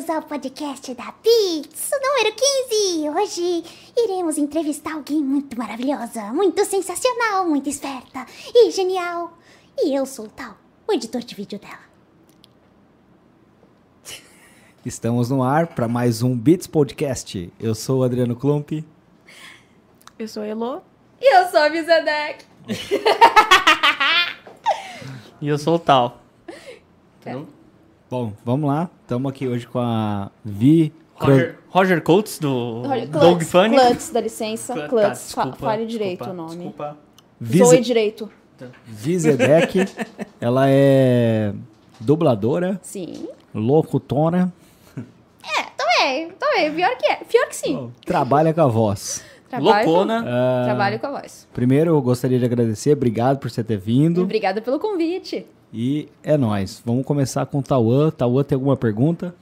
bem-vindos ao podcast da Pix, número 15. Hoje iremos entrevistar alguém muito maravilhosa, muito sensacional, muito esperta e genial. E eu sou o tal, o editor de vídeo dela. Estamos no ar para mais um Beats Podcast. Eu sou o Adriano Klump. Eu sou a Elo. E eu sou a Vizedec. E eu sou o tal. Bom, vamos lá. Estamos aqui hoje com a Vi. Roger, Roger Coates, do Olha, Dog Funny. Klutz, dá licença. Tá, fa- desculpa, fale direito desculpa, o nome. Desculpa. Vize- Zoe direito. Vizedec. Ela é dubladora, Sim. locutora, É, também, também. Pior que é. Pior que sim. trabalha com a voz. Trabalho com- Loucona. Ah, Trabalho com a voz. Primeiro, eu gostaria de agradecer. Obrigado por você ter vindo. Obrigada pelo convite. E é nóis. Vamos começar com o Tauan. Tauan, tem alguma pergunta?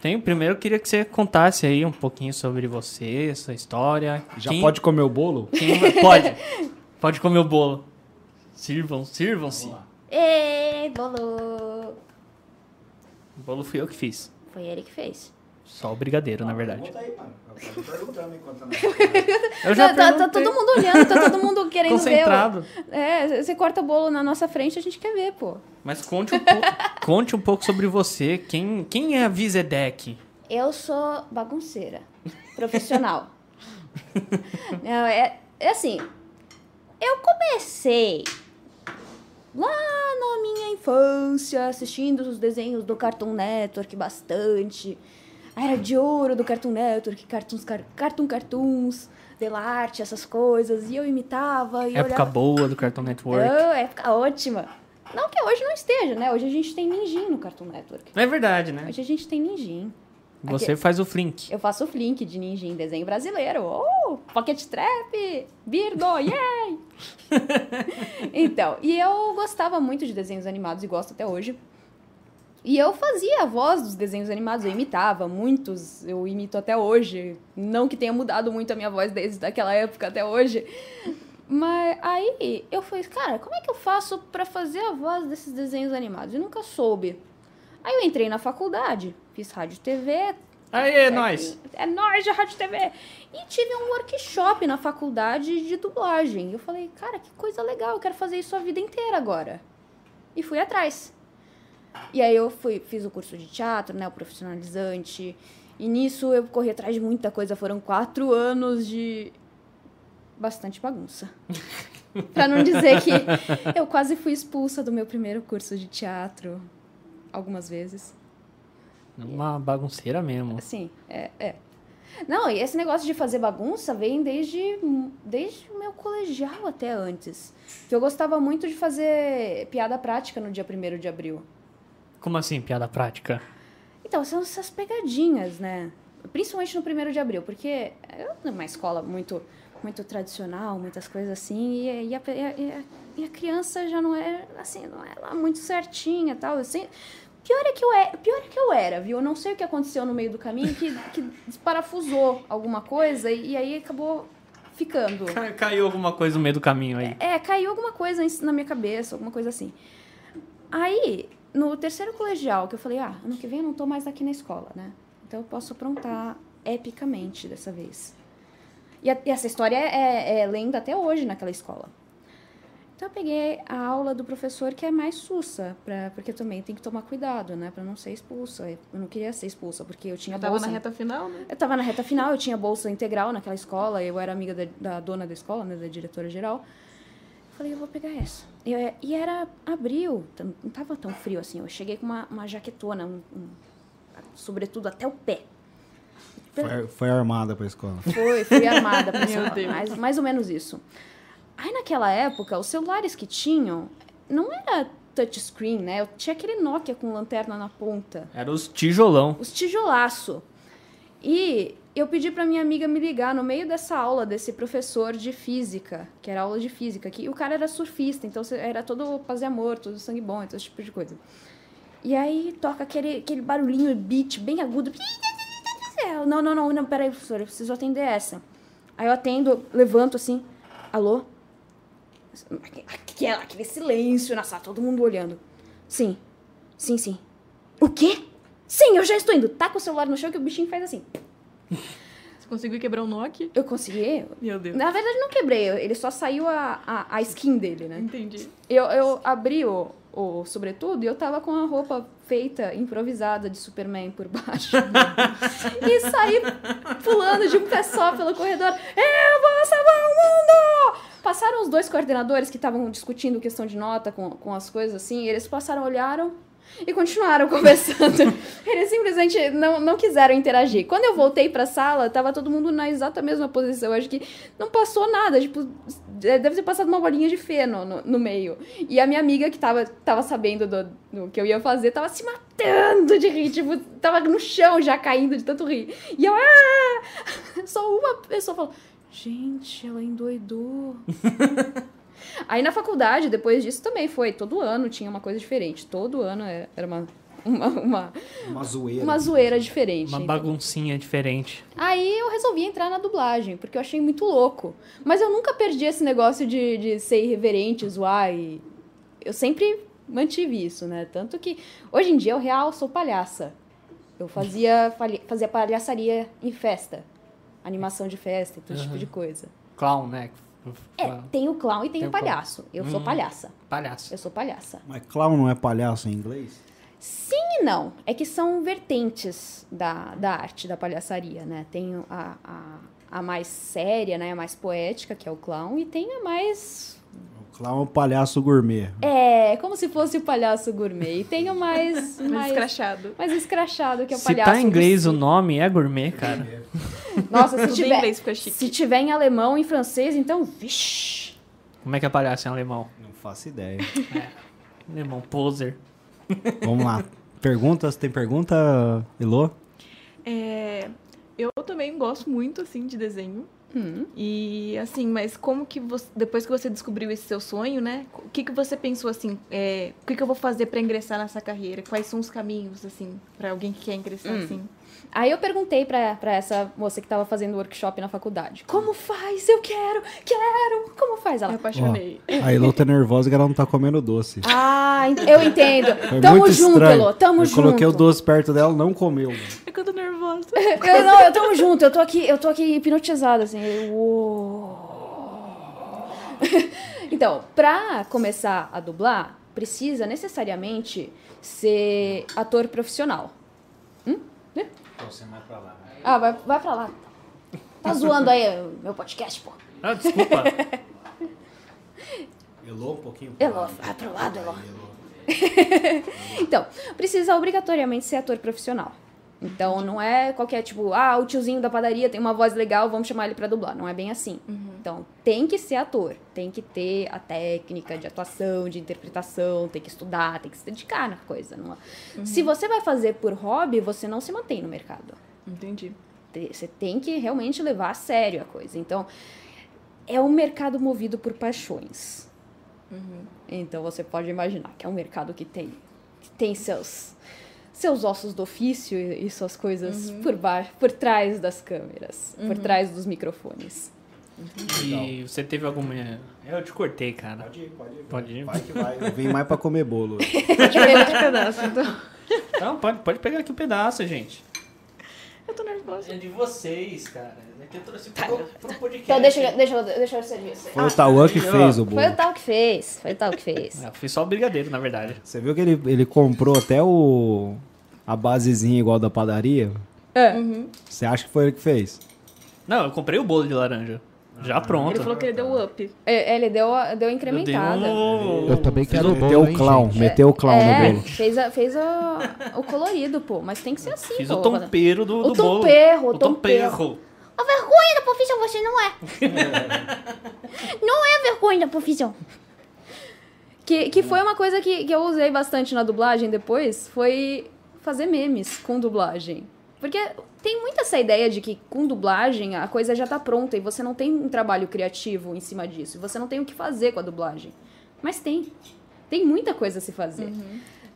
Tem, primeiro eu queria que você contasse aí um pouquinho sobre você, sua história. Já Quem- pode comer o bolo? quem- pode. Pode comer o bolo. Sirvam, sirvam-se. Ê, bolo. O bolo fui eu que fiz. Foi ele que fez. Só o brigadeiro, na verdade. aí, mano. Eu tô perguntando enquanto Eu já Tá, tá- tá todo mundo olhando, tá todo mundo querendo Concentrado. ver. o- É, você corta o bolo na nossa frente, a gente quer ver, pô. Mas conte um pouco, conte um pouco sobre você. Quem, quem é a Vizedec? Eu sou bagunceira, profissional. Não, é, é assim, eu comecei lá na minha infância assistindo os desenhos do Cartoon Network bastante. A Era de ouro do Cartoon Network, Cartoons, car, Cartoon Cartoons, Delarte, essas coisas. E eu imitava e Época olhava... boa do Cartoon Network. Oh, época ótima. Não que hoje não esteja, né? Hoje a gente tem Ninjin no Cartoon Network. É verdade, né? Hoje a gente tem Ninjin. Você faz o Flink. Eu faço o Flink de ninja em desenho brasileiro. Oh, Pocket Trap, Birdo, yay! então, e eu gostava muito de desenhos animados e gosto até hoje. E eu fazia a voz dos desenhos animados, eu imitava muitos, eu imito até hoje. Não que tenha mudado muito a minha voz desde aquela época até hoje. Mas aí eu falei, cara, como é que eu faço pra fazer a voz desses desenhos animados? Eu nunca soube. Aí eu entrei na faculdade, fiz rádio e TV, Aí, é nóis. é nóis de Rádio TV. E tive um workshop na faculdade de dublagem. Eu falei, cara, que coisa legal, eu quero fazer isso a vida inteira agora. E fui atrás. E aí eu fui, fiz o curso de teatro, né, o profissionalizante. E nisso eu corri atrás de muita coisa. Foram quatro anos de bastante bagunça. pra não dizer que eu quase fui expulsa do meu primeiro curso de teatro algumas vezes. Uma bagunceira mesmo. Assim, é, é. Não, e esse negócio de fazer bagunça vem desde, desde o meu colegial até antes. Que eu gostava muito de fazer piada prática no dia 1 de abril. Como assim, piada prática? Então, são essas pegadinhas, né? Principalmente no 1 de abril, porque é uma escola muito muito tradicional, muitas coisas assim, e, e, a, e, a, e a criança já não é, assim, não é lá muito certinha e tal. Assim, pior, é que eu é, pior é que eu era, viu? Eu não sei o que aconteceu no meio do caminho, que, que desparafusou alguma coisa e, aí acabou ficando. Ca- Caiu alguma coisa no meio do caminho aí. É, caiu alguma coisa na minha cabeça, alguma coisa assim. Aí, no terceiro colegial, que eu falei, ah, ano que vem eu não tô mais aqui na escola, né? Então eu posso aprontar epicamente dessa vez. E, a- e essa história é, é lenda até hoje naquela escola. Então eu peguei a aula do professor que é mais sussa, pra, porque também tem que tomar cuidado, né? Pra não ser expulsa. Eu não queria ser expulsa, porque eu tinha Eu tava bolsa. na reta final, né? Eu tava na reta final, eu tinha bolsa integral naquela escola, eu era amiga da, da dona da escola, né, da diretora geral. Eu falei, eu vou pegar essa. Eu, é, e era abril, não tava tão frio assim. Eu cheguei com uma, uma jaquetona, um, um, sobretudo até o pé. Foi, foi armada pra escola. Foi, fui armada pra Meu escola, Deus. mais, mais ou menos isso. Aí naquela época, os celulares que tinham não era touchscreen, né? Eu tinha aquele Nokia com lanterna na ponta Era os tijolão. os tijolaço. E eu pedi pra minha amiga me ligar no meio dessa aula desse professor de física, que era aula de física, que o cara era surfista, então era todo paz e amor, todo sangue bom, todo esse tipo de coisa. E aí toca aquele, aquele barulhinho beat bem agudo. Não, não, não, não, peraí, professor, eu preciso atender essa. Aí eu atendo, levanto assim, alô? Aquele, aquele silêncio na sala, todo mundo olhando. Sim, sim, sim. O quê? Sim, eu já estou indo. Taca o celular no chão que o bichinho faz assim. Você conseguiu quebrar o Nokia? Eu consegui. Meu Deus. Na verdade, não quebrei. Ele só saiu a, a, a skin dele, né? Entendi. Eu, eu abri o, o sobretudo e eu tava com a roupa feita, improvisada de Superman por baixo. e saí pulando de um pé só pelo corredor. Eu vou salvar o mundo! Passaram os dois coordenadores que estavam discutindo questão de nota com, com as coisas assim, eles passaram, olharam e continuaram conversando. Eles simplesmente não, não quiseram interagir. Quando eu voltei pra sala, tava todo mundo na exata mesma posição. Acho que não passou nada. Tipo, deve ter passado uma bolinha de feno no, no meio. E a minha amiga, que tava, tava sabendo do, do que eu ia fazer, tava se matando de rir. Tipo, tava no chão já caindo de tanto rir. E eu, ah! Só uma pessoa falou: Gente, ela endoidou. Aí na faculdade, depois disso também foi. Todo ano tinha uma coisa diferente. Todo ano é- era uma, uma, uma, Uma zoeira. uma zoeira diferente. Uma Então, baguncinha diferente. Aí eu resolvi entrar na dublagem, porque eu achei muito louco. Mas eu nunca perdi esse negócio de, de ser irreverente, zoar e... Eu sempre mantive isso, né? Tanto que hoje em dia eu real sou palhaça. Eu fazia, fazia palhaçaria em festa. Animação de festa e todo tipo Aham. de coisa. Clown, né? É, tem o clown e tem, Tem o palhaço. Eu sou Hum. palhaça. Palhaço. Eu sou palhaça. Mas clown não é palhaço em inglês? Sim e não. É que são vertentes da, da arte, da palhaçaria, né? Tem a, a, a mais séria, né? A mais poética, que é o clown, e tem a mais. Clown é o palhaço gourmet. É, como se fosse o palhaço gourmet. E tem o mais. Mais mais, escrachado. mais escrachado, que é o Se palhaço. tá em inglês o nome, é gourmet, cara. Nossa, se Tudo em tiver. inglês fica chique. Se tiver em alemão, em francês, então. Vixi. Como é que é palhaço em alemão? Não faço ideia. Alemão, poser. Vamos lá. Perguntas? Tem pergunta, Elô? É, eu também gosto muito, assim, de desenho. Hum. E, assim, mas como que você... Depois que você descobriu esse seu sonho, né? O que que você pensou, assim? é, o que que eu vou fazer pra ingressar nessa carreira? Quais são os caminhos, assim, pra alguém que quer ingressar, Hum. assim? Aí eu perguntei pra, pra essa moça que tava fazendo workshop na faculdade: Como faz? Eu quero, quero. Como faz? Me Ela. apaixonei. A Elô tá nervosa que ela não tá comendo doce. Ah, ent- eu entendo. Foi tamo junto, estranho. Elô. Tamo eu junto. coloquei o doce perto dela, não comeu. É que eu tô nervosa. Eu, não, eu tamo junto. Eu tô aqui, eu tô aqui hipnotizada, assim. Uou. Então, pra começar a dublar, precisa necessariamente ser ator profissional. Hum? Né? Ah, vai, vai pra lá. Tá zoando aí o meu podcast, pô. Ah, desculpa. Elô, um pouquinho. Elô, vai pro lado, Elô. Então, precisa obrigatoriamente ser ator profissional. Então, não é qualquer tipo, ah, o tiozinho da padaria tem uma voz legal, vamos chamar ele pra dublar. Não é bem assim. Então, tem que ser ator, tem que ter a técnica de atuação, de interpretação, tem que estudar, tem que se dedicar na coisa. Não é? Se você vai fazer por hobby, você não se mantém no mercado. Entendi. Te- Você tem que realmente levar a sério a coisa. Então, é um mercado movido por paixões. Então, você pode imaginar que é um mercado que tem, que tem seus, seus ossos do ofício e, e suas coisas por baixo, por trás das câmeras, por trás dos microfones. E você teve alguma. Eu te cortei, cara. Pode ir, pode ir. Pode ir. Vai que vai. Eu vim mais pra comer bolo. Pode pegar de pedaço, então. Não, pode, pode pegar aqui um pedaço, gente. Eu tô nervosa. É de vocês, cara. Aqui eu trouxe pro, pro podcast. Então, deixa, eu- deixa, eu- deixa eu servir. Foi o Tauan que fez o bolo. Foi o tal que fez, foi o tal que fez. É, Eu fiz só o brigadeiro, na verdade. Você viu que ele, ele comprou até o a basezinha igual da padaria? É. Você acha que foi ele que fez? Não, eu comprei o bolo de laranja. Já pronto. Ele falou que ele deu up. É, Ele deu, a- deu a Eu incrementada. um- Eu também quero o Meteu o hein, clown, gente? meteu o clown é, no bolo. fez, a, fez a- o colorido, pô. Mas tem que ser assim, Fiz pô. o tompeiro do, O do bolo. tomperro, o o tomperro. A vergonha da profissão você não é. não é vergonha da profissão. Que, que foi uma coisa que, que eu usei bastante na dublagem depois, foi fazer memes com dublagem. Porque tem muita essa ideia de que com dublagem a coisa já tá pronta e você não tem um trabalho criativo em cima disso. Você não tem o que fazer com a dublagem. Mas tem. Tem muita coisa a se fazer.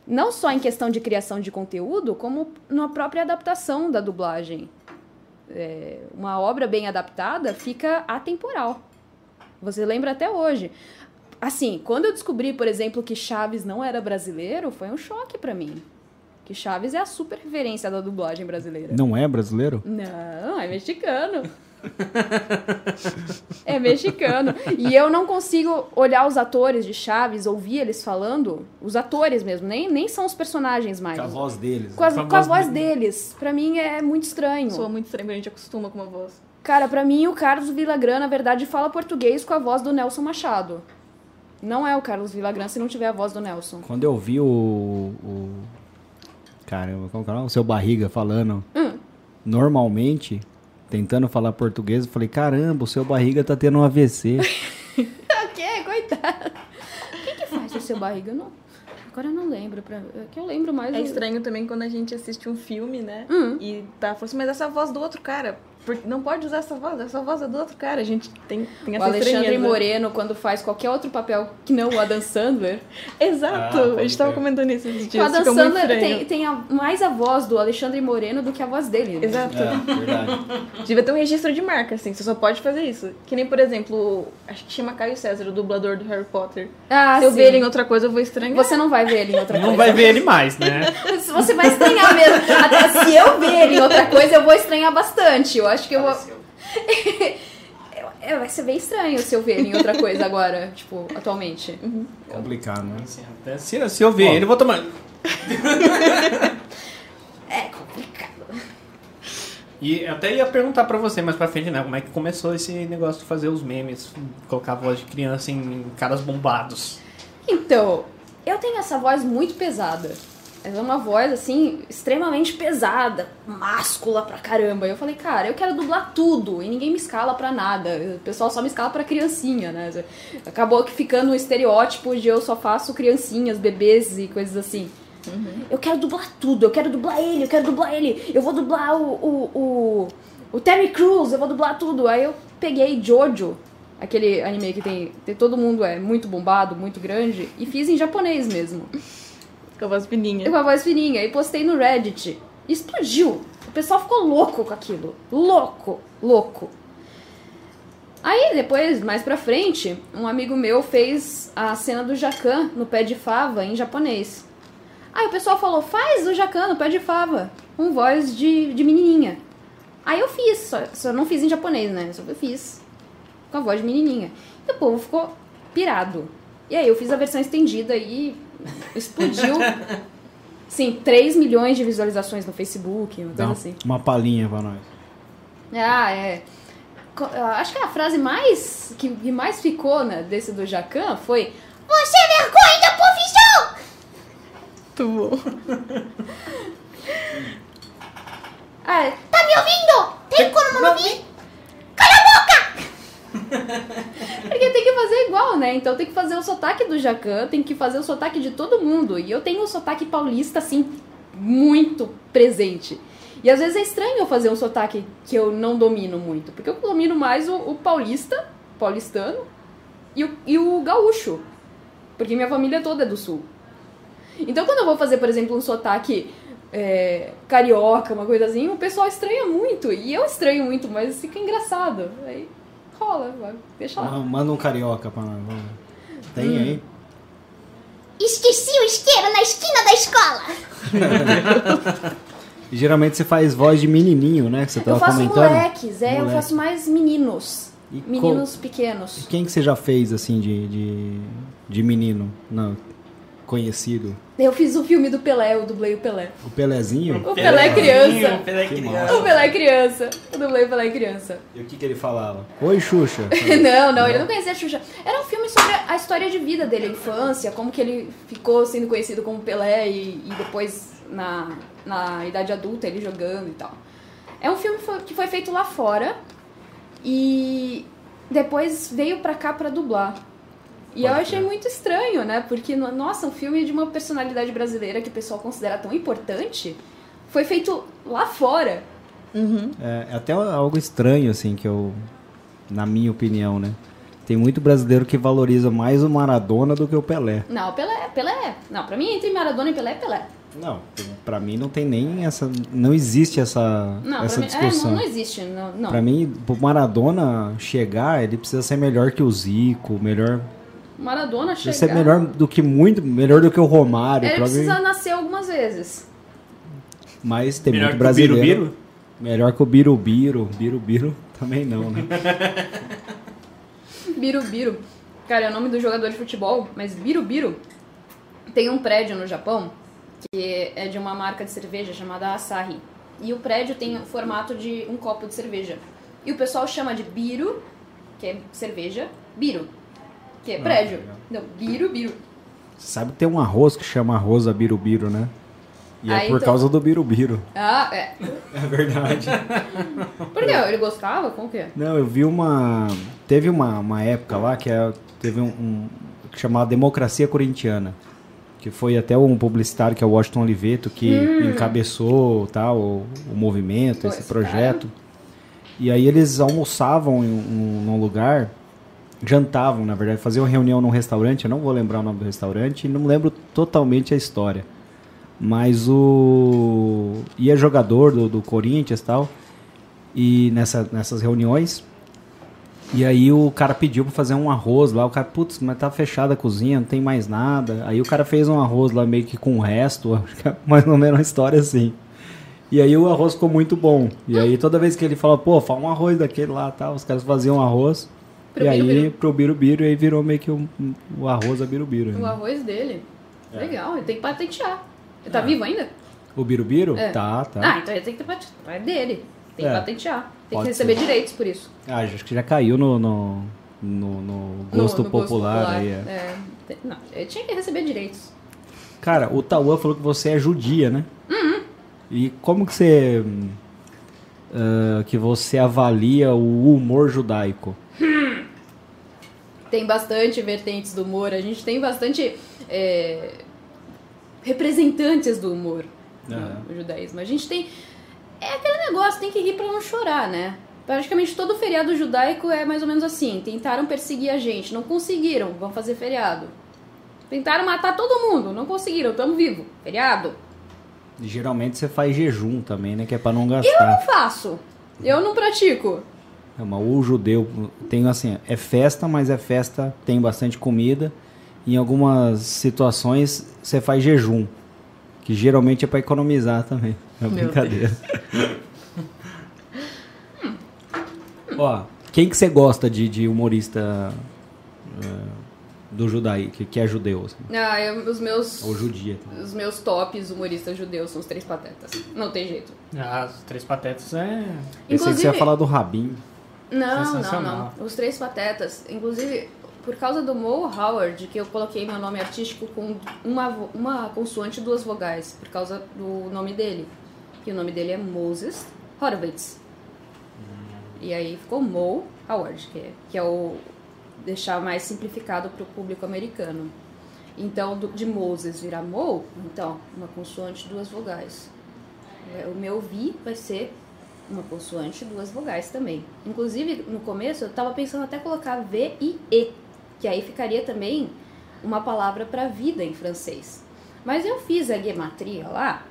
Não só em questão de criação de conteúdo, como na própria adaptação da dublagem. É, uma obra bem adaptada fica atemporal. Você lembra até hoje. Assim, quando eu descobri, por exemplo, que Chaves não era brasileiro, foi um choque pra mim. Que Chaves é a super referência da dublagem brasileira. Não é brasileiro? Não, é mexicano. é mexicano. E eu não consigo olhar os atores de Chaves, ouvir eles falando, os atores mesmo, nem, nem são os personagens mais. Com a voz deles. Com a, Com a com a voz voz dele. deles. Pra mim é muito estranho. Soa muito estranho, a gente acostuma com uma voz. Cara, pra mim o Carlos Villagrán, na verdade, fala português com a voz do Nelson Machado. Não é o Carlos Villagrán se não tiver a voz do Nelson. Quando eu vi o. o caramba, como que é o? O seu barriga falando Hum. normalmente, tentando falar português, eu falei: caramba, o seu barriga tá tendo um AVC. O quê? Coitado. Quem que faz o seu barriga? Eu não... Agora eu não lembro. Pra... É que eu lembro mais... É o- estranho também quando a gente assiste um filme, né? Hum. E tá falando assim, mas essa voz do outro cara. Porque não pode usar essa voz, essa voz é do outro cara. A gente tem, tem O essa Alexandre estranheza. Moreno, quando faz qualquer outro papel que não o Adam Sandler. Exato, Ah, a gente tava comentando isso esses o dias. Adam fica muito Sandler tem, tem a- mais a voz do Alexandre Moreno do que a voz dele. né? Exato. É, verdade. Devia ter um registro de marca, assim, você só pode fazer isso. Que nem, por exemplo, acho que chama Caio César, o dublador do Harry Potter. Ah, Se eu sim. ver ele em outra coisa, eu vou estranhar. Você não vai ver ele em outra Não coisa. vai ver ele mais, né? Você vai estranhar mesmo. Até se eu ver ele em outra coisa, eu vou estranhar bastante. Eu acho que eu vou. É, vai ser bem estranho se eu ver ele em outra coisa agora, tipo, atualmente. Complicado, né? Assim, até se, se eu ver ele, eu vou tomar. É complicado. E eu até ia perguntar pra você mais pra frente, né? Como é que começou esse negócio de fazer os memes, colocar a voz de criança em caras bombados. Então, eu tenho essa voz muito pesada. Ela é uma voz, assim, extremamente pesada, máscula pra caramba. Eu falei, cara, eu quero dublar tudo e ninguém me escala pra nada. O pessoal só me escala pra criancinha, né? Acabou que ficando um estereótipo de eu só faço criancinhas, bebês e coisas assim. Eu quero dublar tudo, eu quero dublar ele, eu quero dublar ele. Eu vou dublar o, o, o, o Terry Crews, eu vou dublar tudo. Aí eu peguei Jojo, aquele anime que tem, tem todo mundo é muito bombado, muito grande, e fiz em japonês mesmo. Com a voz fininha. Com a voz fininha. E postei no Reddit. E explodiu. O pessoal ficou louco com aquilo. Louco, louco. Aí, depois, mais pra frente, um amigo meu fez a cena do Jacan no pé de fava em japonês. Aí o pessoal falou, faz o Jacan no pé de fava, com voz de, de menininha. Aí eu fiz, só, só não fiz em japonês, né? Só eu fiz com a voz de menininha. E o povo ficou pirado. E aí eu fiz a versão estendida e explodiu. Sim, 3 milhões de visualizações no Facebook, uma Dá coisa assim. uma palhinha pra nós. Ah, é. Acho que a frase mais que, que mais ficou né, desse do Jacan foi Você é vergonha da profissão! Muito bom. ah, Tá me ouvindo? Tem como não ouvir? porque tem que fazer igual, né? Então tem que fazer o sotaque do Jacan, tem que fazer o sotaque de todo mundo. E eu tenho o sotaque paulista, assim, muito presente. E às vezes é estranho eu fazer um sotaque que eu não domino muito. Porque eu domino mais o, o paulista, paulistano, e o, e o gaúcho. Porque minha família toda é do sul. Então quando eu vou fazer, por exemplo, um sotaque é, carioca, uma coisa assim, o pessoal estranha muito. E eu estranho muito, mas fica engraçado. Aí rola, deixa lá. Ma- Manda um carioca pra nós. vamos. Tem aí? Esqueci o isqueiro na esquina da escola. E geralmente você faz voz de menininho, né? Que você Eu tava faço comentando. moleques, é, eu Moleque. faço mais meninos. E Meninos E pequenos. quem que você já fez, assim, de, de, de menino? Não, conhecido? Eu fiz o filme do Pelé, eu dublei o Pelé. O Pelezinho? O Pelé é criança. O Pelé é criança. O Pelé é criança. Eu dublei o Pelé é criança. E o que que ele falava? Oi, Xuxa. Não, não, ele não conhecia a Xuxa. Era um filme sobre a história de vida dele, a infância, como que ele ficou sendo conhecido como Pelé e, e depois na, na idade adulta ele jogando e tal. É um filme que foi feito lá fora e depois veio pra cá pra dublar. E eu achei muito estranho, né? Porque, no- nossa, um filme de uma personalidade brasileira que o pessoal considera tão importante foi feito lá fora. É, é até algo estranho, assim, que eu... Na minha opinião, né? Tem muito brasileiro que valoriza mais o Maradona do que o Pelé. Não, Pelé, Pelé. Não, pra mim, entre Maradona e Pelé, é Pelé. Não, pra mim não tem nem essa... Não existe essa, Não, essa pra mim, é, discussão. não, não existe. Não, não. Pra mim, pro Maradona chegar, ele precisa ser melhor que o Zico, melhor... Maradona chegar. ser melhor do que muito... Melhor do que o Romário. Ele mim- precisa nascer algumas vezes. Mas tem Melhor muito brasileiro. Melhor que o Birubiru. Birubiru também não, né? Birubiru. Cara, é o nome do jogador de futebol, mas Birubiru tem um prédio no Japão que é de uma marca de cerveja chamada Asahi. E o prédio tem o formato de um copo de cerveja. E o pessoal chama de Biru, que é cerveja, Biru, que é prédio. Não, Biru, Biru. Você sabe que tem um arroz que chama arroz a Birubiru, né? E Ah, é por então- causa do Birubiru. Ah, é. É verdade. Por quê? Ele gostava? Como que é? Não, eu vi uma. Teve uma, uma época lá que é- teve um, um que chamava Democracia Corintiana. Que foi até um publicitário que é o Washington Oliveto que encabeçou tal, o, o movimento, Pô, esse esse projeto. E aí eles almoçavam em um, num lugar, jantavam, na verdade, faziam reunião num restaurante, eu não vou lembrar o nome do restaurante, não lembro totalmente a história. Mas o. ia jogador do, do Corinthians e tal. E nessa, nessas reuniões. E aí o cara pediu pra fazer um arroz lá. O cara, putz, mas tá fechada a cozinha, não tem mais nada. Aí o cara fez um arroz lá meio que com o resto. Mais ou menos uma história assim. E aí o arroz ficou muito bom. E aí toda vez que ele fala, pô, fala um arroz daquele lá tal, os caras faziam arroz. Pro e aí Birubiru. pro birubiru, e aí virou meio que o, o arroz a birubiru. O né? arroz dele. É. Legal, ele tem que patentear. Ele tá Ah. vivo ainda? O birubiru? É. Tá, tá. Ah, então ele tem que patentear. É dele. Tem que É. patentear. Tem Pode que receber ser. direitos por isso. Ah, acho que já caiu no, no, no- no No- gosto no popular aí. é. É, Não, ele tinha que receber direitos. Cara, o Tauan falou que você é judia, né? Uhum. E como que você ah, que você avalia o humor judaico? Tem bastante vertentes do humor. A gente tem bastante é, representantes do humor Aham. no judaísmo. A gente tem. É aquele negócio, tem que rir pra não chorar, né? Praticamente todo feriado judaico é mais ou menos assim. Tentaram perseguir a gente, não conseguiram, vão fazer feriado. Tentaram matar todo mundo, não conseguiram, tamo vivo. Feriado. Geralmente você faz jejum também, né? Que é pra não Eu não gastar. faço. Eu não pratico. É, mas o judeu tem assim, é festa, mas é festa, tem bastante comida. Em algumas situações você faz jejum, que geralmente é pra economizar também. É Meu brincadeira. Ó, quem que você gosta de, de humorista eh, do judaí, que, que é judeu, assim, Ah, eu- os meus. ou judia? Os meus tops humoristas judeus são os três patetas. Não tem jeito. Ah, os três patetas é. Pensei que você ia falar do Rabin. Não, não, não. Os três patetas. Inclusive, por causa do Mo Howard, que eu coloquei meu nome artístico com uma, uma consoante e duas vogais, por causa do nome dele. Que o nome dele é Moses Horowitz. E aí ficou Mo Howard, que é, que é o deixar mais simplificado para o público americano. Então, do- de Moses virar Mo, então, uma consoante e duas vogais. É, O meu vi vai ser uma consoante e duas vogais também. Inclusive, no começo, eu tava pensando até colocar V e E, que aí ficaria também uma palavra para vida em francês. Mas eu fiz a gematria lá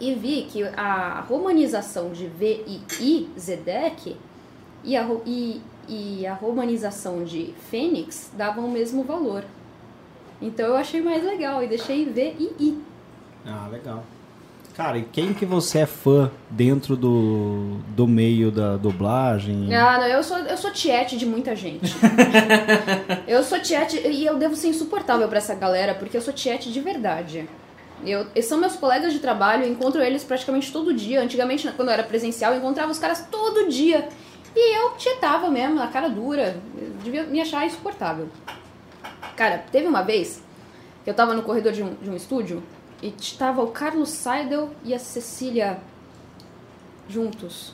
e vi que a romanização de V e I, Zedek, e a, e, e a romanização de Fênix davam o mesmo valor. Então eu achei mais legal e deixei V e I. Ah, legal. Cara, e quem que você é fã dentro do, do meio da dublagem? Ah, não, eu sou, eu sou tiete de muita gente. eu sou tiete e eu devo ser insuportável pra essa galera, porque eu sou tiete de verdade. Eu, são meus colegas de trabalho, eu encontro eles praticamente todo dia. Antigamente, quando eu era presencial, eu encontrava os caras todo dia. E eu tietava mesmo, na cara dura. Eu devia me achar insuportável. Cara, teve uma vez que eu tava no corredor de um, de um estúdio e tava o Carlos Seidel e a Cecília juntos.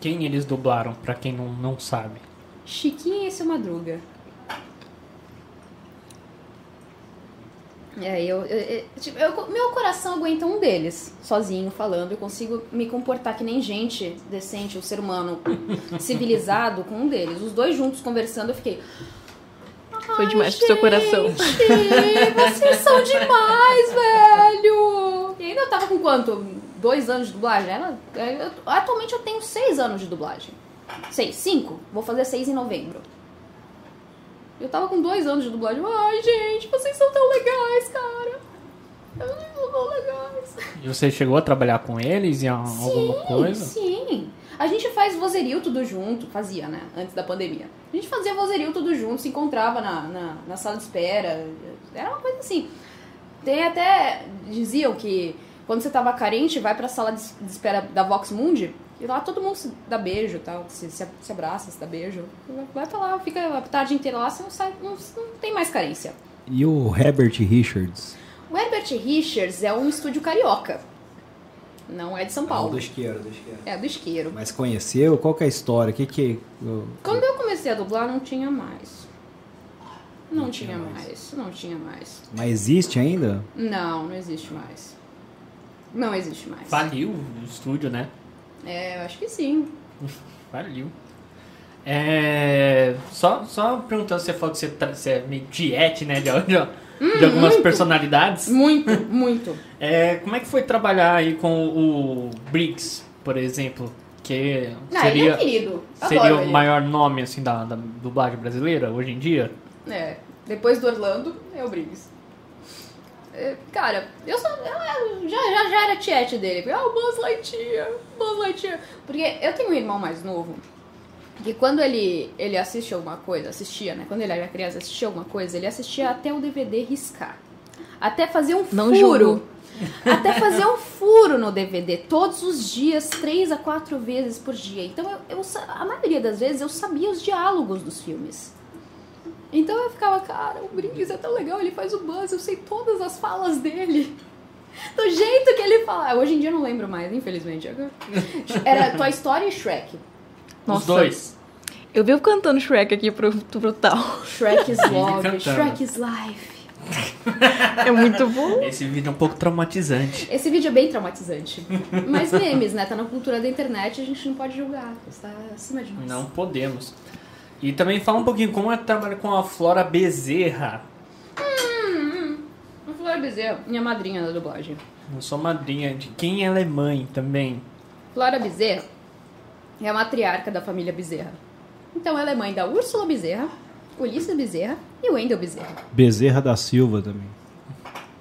Quem eles dublaram, pra quem não, não sabe? Chiquinha e seu Madruga. É, eu- eu- tipo, eu- meu coração aguenta um deles, sozinho, falando. Eu consigo me comportar que nem gente decente, um ser humano civilizado com um deles. Os dois juntos conversando, eu fiquei. Foi demais pro seu coração. Gente, vocês são demais, velho! E ainda eu tava com quanto? Dois anos de dublagem? Ela, eu- atualmente eu tenho seis anos de dublagem. Seis, cinco? Vou fazer seis em novembro. Eu tava com dois anos de dublagem. Ai, gente, vocês são tão legais, cara. Eu- estavam legais. E você chegou a trabalhar com eles em alguma coisa? Sim. A gente faz vozerio tudo junto, fazia, né? Antes da pandemia. A gente fazia vozerio tudo junto, se encontrava na, na, na sala de espera. Era uma coisa assim. Tem até. Diziam que quando você tava carente, vai pra sala de de espera da Vox Mundi. E lá todo mundo se dá beijo tal, se, se, se abraça, se dá beijo. Vai pra lá, fica a tarde inteira lá, você não, sai, não, não tem mais carência. E o Herbert Richards? O Herbert Richards é um estúdio carioca. Não é de São Paulo. isqueiro, do isqueiro. É do isqueiro. Mas conheceu? Qual que é a história? O que que... Quando eu comecei a dublar, não tinha mais. Não, Não tinha, tinha mais. mais. Não tinha mais. Mas existe ainda? Não, não existe mais. Não existe mais. Faliu o estúdio, né? É, eu acho que sim. Faliu. É, só, só perguntando, você falou que você, você é meio diete, né? De, de, de algumas muito. personalidades. Muito, muito. É, como é que foi trabalhar aí com o Briggs, por exemplo? Que Ah, é seria, um querido. seria o ele. maior nome assim da, da dublagem brasileira hoje em dia? É, depois do Orlando, é o Briggs. É, cara, eu, só, eu já, já, já era tiete dele. Ah, o Buzz Lightyear, Buzz Lightyear. Porque eu tenho um irmão mais novo, que quando ele, ele assiste alguma coisa, assistia, né? Quando ele era criança, assistia alguma coisa, ele assistia até o DVD riscar. Até fazer um Não furo. julgo. Até fazer um furo no DVD todos os dias, três a quatro vezes por dia. Então, eu, eu a maioria das vezes eu sabia os diálogos dos filmes. Então eu ficava, cara, o Briggs é tão legal, ele faz o Buzz, eu sei todas as falas dele. Do jeito que ele fala. Hoje em dia eu não lembro mais, infelizmente. Era Toy Story e Shrek. Os Nossa. dois. Eu vivo cantando Shrek aqui pro, pro tal. Shrek is love. Shrek is life. É muito bom. Esse vídeo é um pouco traumatizante. Esse vídeo é bem traumatizante. Mas memes, né? Tá na cultura da internet, a gente não pode julgar. Está acima de nós. Não podemos. E também fala um pouquinho como é trabalhar com a Flora Bezerra. A Flora Bezerra, minha madrinha da dublagem. Eu sou madrinha de quem ela é mãe também. Flora Bezerra é a matriarca da família Bezerra. Então ela é mãe da Úrsula Bezerra, Ulisses Bezerra e Wendel Bezerra. Bezerra da Silva também.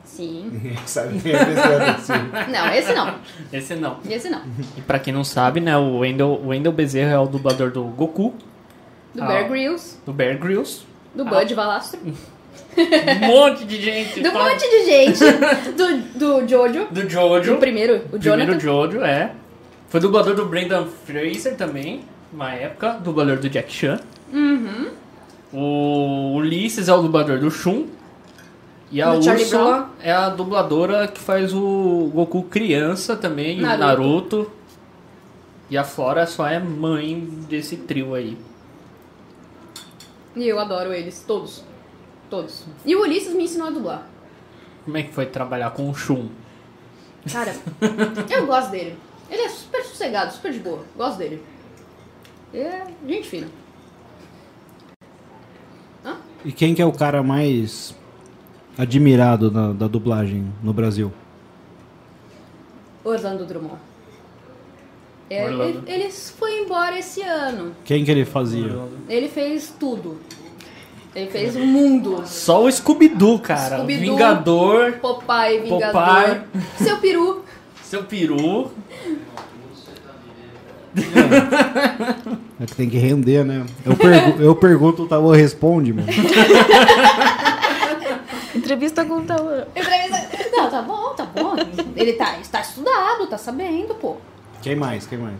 Sim. Sabe quem é Bezerra da Silva? Não, esse não. Esse não. Esse não. E pra quem não sabe, né, o Wendell, o Wendell Bezerra é o dublador do Goku, Do Ah. Bear Grylls, do Bear Grylls. do Ah. Bud Valastro, Um monte de gente. do fala- monte de gente, do, do Jojo, Do Jojo. o primeiro, o Primeiro Jonathan. Jojo, é. Foi dublador do Brendan Fraser também, uma época. Dublador do Jack Chan. Uhum. O Ulisses é o dublador do Shun. E a Úrsula é a dubladora que faz o Goku criança também, e o Naruto. Naruto. E a Flora só é mãe desse trio aí. E eu adoro eles, todos. Todos. E o Ulisses me ensinou a dublar. Como é que foi trabalhar com o Shun? Cara, eu gosto dele. Ele é super sossegado, super de boa. Gosto dele. É gente fina. E quem que é o cara mais admirado da, da dublagem no Brasil? Orlando Drummond. É, Orlando. Ele, ele foi embora esse ano. Quem que ele fazia? Ele fez tudo. Ele fez o mundo. Só o Scooby-Doo, cara. Scooby-Doo. Vingador, Popeye, Vingador. Popeye. Seu peru. Seu peru. É que tem que render, né? Eu, pergu- eu pergunto, o Tavô responde, mano. Entrevista com o tal. Entrevista- Não, tá bom, tá bom. Ele tá, está estudado, tá sabendo, pô. Quem mais? Quem mais?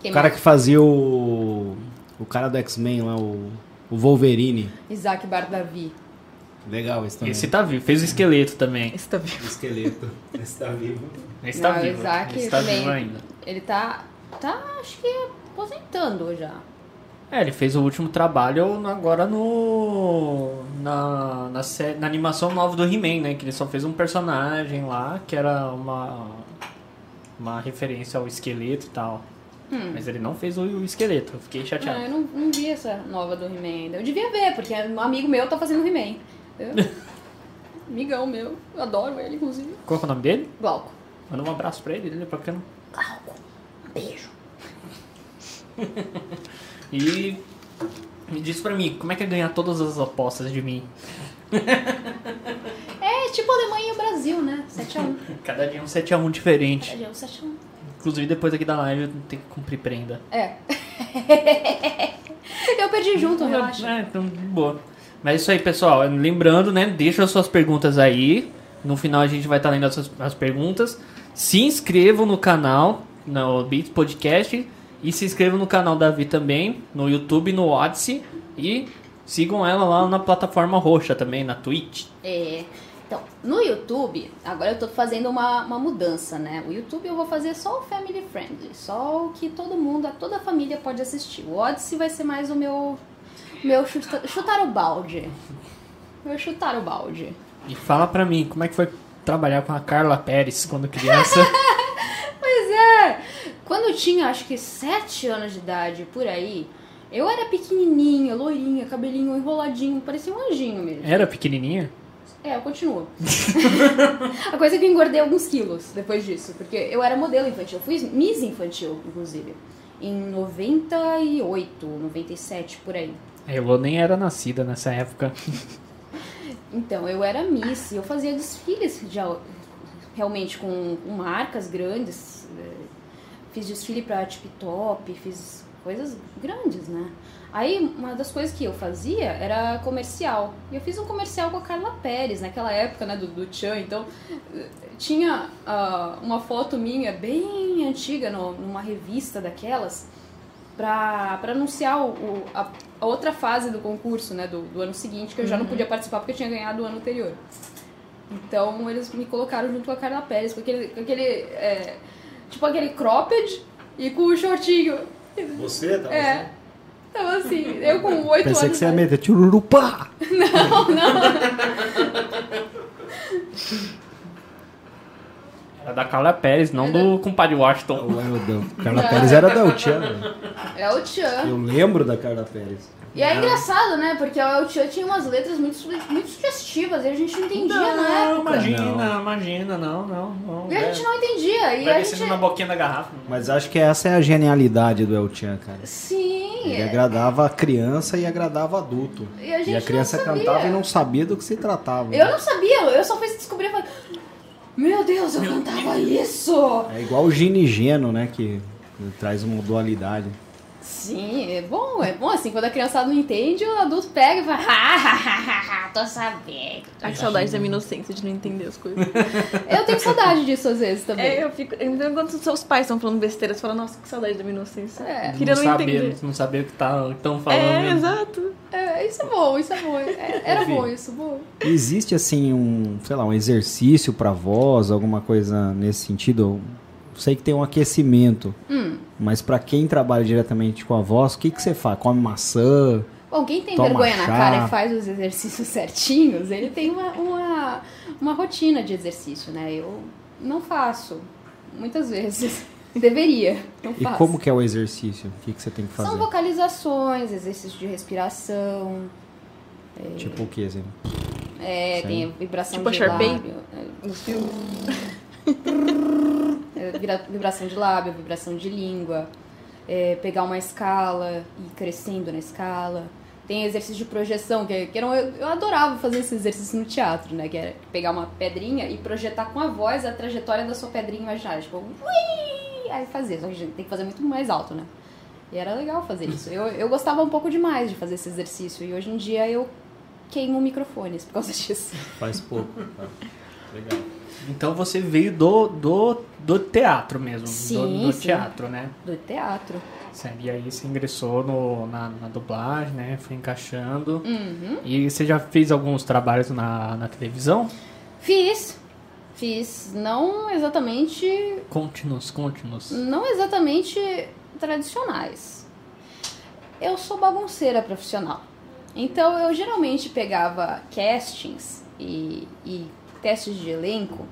Quem O cara mais? que fazia o. O cara do X-Men lá, o. O Wolverine. Isaac Bardavi. Legal esse também. Esse tá vivo. Fez o esqueleto também. Esse tá vivo. esqueleto. Esse tá vivo. Esse tá Não, o vivo. Isaac Esse tá também. vivo ainda. Ele tá, tá, acho que aposentando já. É, ele fez o último trabalho agora no. Na, na, na animação nova do He-Man, né? Que ele só fez um personagem lá, que era uma. Uma referência ao esqueleto e tal. Hum. Mas ele não fez o, o esqueleto, eu fiquei Ah, chateado. eu não, não vi essa nova do He-Man ainda. Eu devia ver, porque um amigo meu tá fazendo He-Man. Eu- Amigão meu, eu adoro ele, inclusive. Qual é o nome dele? Glauco. Manda um abraço pra ele, ele é bacana. Glauco, um beijo. E me diz pra mim, como é que é ganhar todas as apostas de mim? É É tipo Alemanha e Brasil, né? 7x1. Cada dia é um 7x1 diferente. Cada dia é um 7x1. Inclusive, depois aqui da live, eu tenho que cumprir prenda. É. eu perdi junto, relaxa. É, então, boa. Mas é isso aí, pessoal. Lembrando, né? Deixa as suas perguntas aí. No final a gente vai estar lendo as, suas- as perguntas. Se inscrevam no canal, no Beats Podcast. E se inscrevam no canal da Vi também, no YouTube, no Odyssey. E sigam ela lá na plataforma roxa também, na Twitch. É. Então, no YouTube, agora eu tô fazendo uma, uma mudança, né? O YouTube eu vou fazer só o family friendly, só o que todo mundo, toda a família pode assistir. O Odyssey vai ser mais o meu, meu chuta- chutar o balde. Meu chutar o balde. E fala pra mim, como é que foi trabalhar com a Carla Pérez quando criança? Pois é! Quando eu tinha acho que 7 anos de idade, por aí, eu era pequenininha, loirinha, cabelinho enroladinho, parecia um anjinho mesmo. Era pequenininha? É, eu continuo. a coisa é que eu engordei alguns quilos depois disso, porque eu era modelo infantil. Eu fui Miss Infantil, inclusive, em 98, 97, por aí. A Elô nem era nascida nessa época. Então, eu era Miss eu fazia desfiles já, realmente com, marcas grandes. eh, Fiz desfile pra Tip Top, fiz coisas grandes, né? Aí, uma das coisas que eu fazia era comercial. E eu fiz um comercial com a Carla Pérez, naquela época, né, do, do. Então, eh, tinha ah, uma foto minha bem antiga no- numa revista daquelas pra, pra anunciar o, o- a, a outra fase do concurso, né, do, do ano seguinte, que eu já não podia participar porque eu tinha ganhado o ano anterior. Então, eles me colocaram junto com a Carla Pérez, com aquele, com aquele é, tipo aquele cropped e com o shortinho. Você tá É. Então, assim, eu com oito anos... Pensei que você ia meter tchururupá. Era da Carla Pérez, não do compadre Washington. Meu Deus. Carla Pérez era da Uchan. velho. É o Tchan. Eu lembro da Carla Pérez. E é engraçado, né? Porque o Tchan tinha umas letras muito, muito sugestivas e a gente não entendia na Não, época. imagina, imagina, não, não, não. E a gente não entendia. E Vai a gente... na boquinha da garrafa. Mas acho que essa é a genialidade do El Chan, cara. Sim. Ele é. agradava a criança e agradava adulto. E a gente E a criança não sabia. cantava e não sabia do que se tratava. Eu não sabia, eu só fui descobrir e falei, meu Deus, eu cantava isso! É igual o Gini Geno, né? Que traz uma dualidade. Sim, é bom, é bom assim, quando a criançada não entende, o adulto pega e fala, ha, ha, ha, ha, ha, tô sabendo. Ai, que saudade da minha inocência de não entender as coisas. Eu tenho saudade disso às vezes também. É, eu fico. Então, quando os seus pais estão falando besteira, você fala, nossa, que saudade da minha inocência. É. Queria não, saber, entender. não saber o que tá, estão falando. É, exato. É, isso é bom, isso é bom. É, era bom isso, bom. Existe assim um, sei lá, um exercício pra voz, alguma coisa nesse sentido? Sei que tem um aquecimento, Hum. mas pra quem trabalha diretamente com a voz, o que que você faz? Come maçã? Bom, quem tem Toma vergonha na chá. cara e faz os exercícios certinhos, ele tem uma, uma, uma rotina de exercício, né? Eu não faço, muitas vezes. Deveria, não E faço. como que é o exercício? O que que você tem que fazer? São vocalizações, exercícios de respiração, Tipo o que, assim? é, Sim. tem a vibração Tipo a de lábio. é, Nos filmes. é, vibração de lábio, vibração de língua, é, pegar uma escala e ir crescendo na escala. Tem exercício de projeção, que, que eram, eu, eu adorava fazer esse exercício no teatro, né? Que era pegar uma pedrinha e projetar com a voz a trajetória da sua pedrinha imaginária. Tipo, ui! Aí fazer, só que a gente tem que fazer muito mais alto, né? E era legal fazer isso. Eu, eu gostava um pouco demais de fazer esse exercício. E hoje em dia eu queimo microfones por causa disso. Faz pouco. tá? Legal. Então você veio do, do, do teatro mesmo. Sim, do, do sim. teatro, né? Do teatro. Certo, E aí você ingressou no, na, na dublagem, né? Foi encaixando. Uhum. E você já fez alguns trabalhos na, na televisão? Fiz. Fiz. Não exatamente. Conte-nos, conte-nos. Não exatamente tradicionais. Eu sou bagunceira profissional. Então eu geralmente pegava castings e, e testes de elenco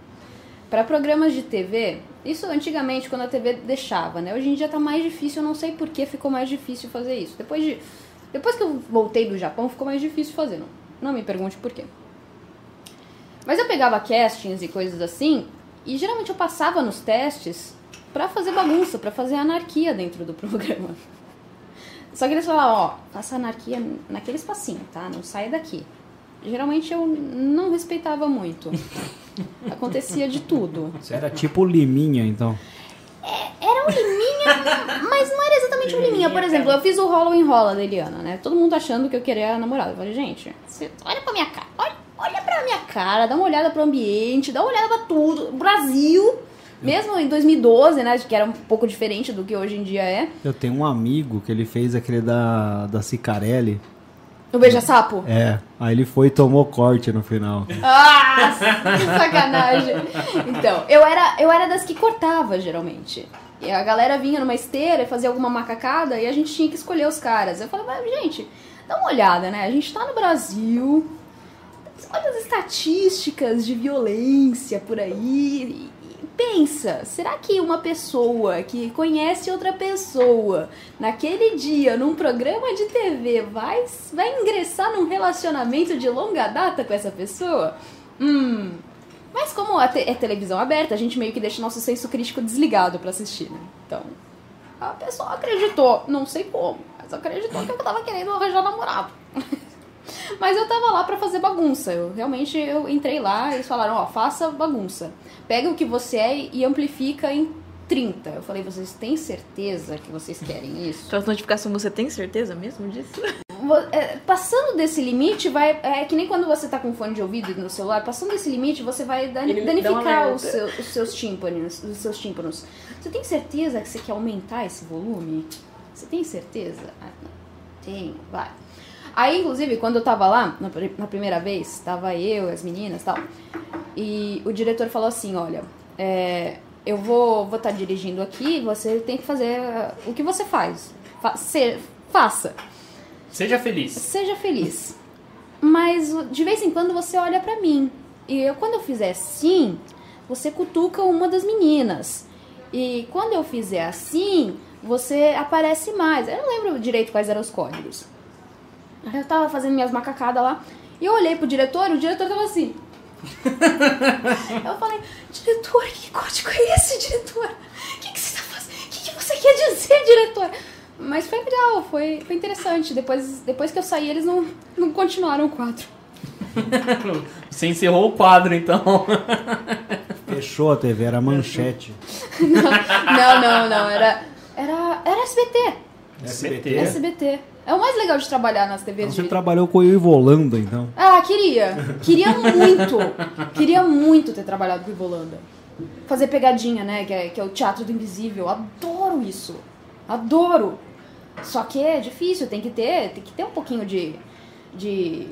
para programas de TV. Isso antigamente quando a TV deixava, né? Hoje em dia tá mais difícil, eu não sei por que ficou mais difícil fazer isso. Depois de depois que eu voltei do Japão, ficou mais difícil fazer, não, não me pergunte por quê. Mas eu pegava castings e coisas assim, e geralmente eu passava nos testes pra fazer bagunça, pra fazer anarquia dentro do programa. Só que eles falavam, ó, faça anarquia naquele espacinho, tá? Não saia daqui. Geralmente eu não respeitava muito. Acontecia de tudo. Você era tipo Liminha, então. Era um liminha, mas não era exatamente um liminha. Por exemplo, eu fiz o rolo enrola da Eliana, né? Todo mundo achando que eu queria a namorada. Eu falei, gente, você olha pra minha cara, olha, olha pra minha cara, dá uma olhada pro ambiente, dá uma olhada pra tudo. Brasil, mesmo em 2012, né? Que era um pouco diferente do que hoje em dia é. Eu tenho um amigo que ele fez aquele da, da Cicarelli. O beija-sapo. É, aí ele foi e tomou corte no final. Ah, que sacanagem. Então, eu era, eu era das que cortava, geralmente. E a galera vinha numa esteira e fazia alguma macacada e a gente tinha que escolher os caras. Eu falava, gente, dá uma olhada, né? A gente tá no Brasil, olha as estatísticas de violência por aí. Pensa, será que uma pessoa que conhece outra pessoa naquele dia num programa de TV vai, vai ingressar num relacionamento de longa data com essa pessoa? Hum. Mas como te- é televisão aberta, a gente meio que deixa nosso senso crítico desligado pra assistir, né? Então, a pessoa acreditou, não sei como, mas acreditou que eu tava querendo arranjar namorado. Mas eu tava lá pra fazer bagunça. Eu realmente eu entrei lá e eles falaram, ó, faça bagunça. Pega o que você é e amplifica em 30. Eu falei, vocês têm certeza que vocês querem isso? Suas notificações, você tem certeza mesmo disso? É, passando desse limite, vai. É que nem quando você tá com fone de ouvido no celular, passando desse limite, você vai dan- Ele danificar os, seu- os seus tímpanos, os seus tímpanos. Você tem certeza que você quer aumentar esse volume? Você tem certeza? Ah, não. Tenho, vai. Aí, inclusive, quando eu tava lá, na, pri- na primeira vez, tava eu, as meninas e tal, e o diretor falou assim, olha, é, eu vou estar vou tá dirigindo aqui, você tem que fazer uh, o que você faz. Fa- se- faça. Seja feliz. Seja feliz. Mas de vez em quando você olha pra mim. E eu, quando eu fizer assim, você cutuca uma das meninas. E quando eu fizer assim, você aparece mais. Eu não lembro direito quais eram os códigos. Eu tava fazendo minhas macacadas lá. E eu olhei pro diretor, o diretor tava assim. eu falei, diretor, que código é esse, diretor? O que, que você tá fazendo? O que, que você quer dizer, diretor? Mas foi legal, foi, foi interessante. Depois, depois que eu saí, eles não, não continuaram o quadro. Você encerrou o quadro, então. Fechou a TV, era manchete. Não, não, não. Era, era, era SBT. SBT. SBT. É o mais legal de trabalhar nas Então TVs você de... trabalhou com o Ivo Holanda, então. Ah, queria. Queria muito. Queria muito ter trabalhado com o Ivolanda. Fazer pegadinha, né? Que é, que é o teatro do invisível. Adoro isso. Adoro. Só que é difícil, tem que ter, tem que ter um pouquinho de. de.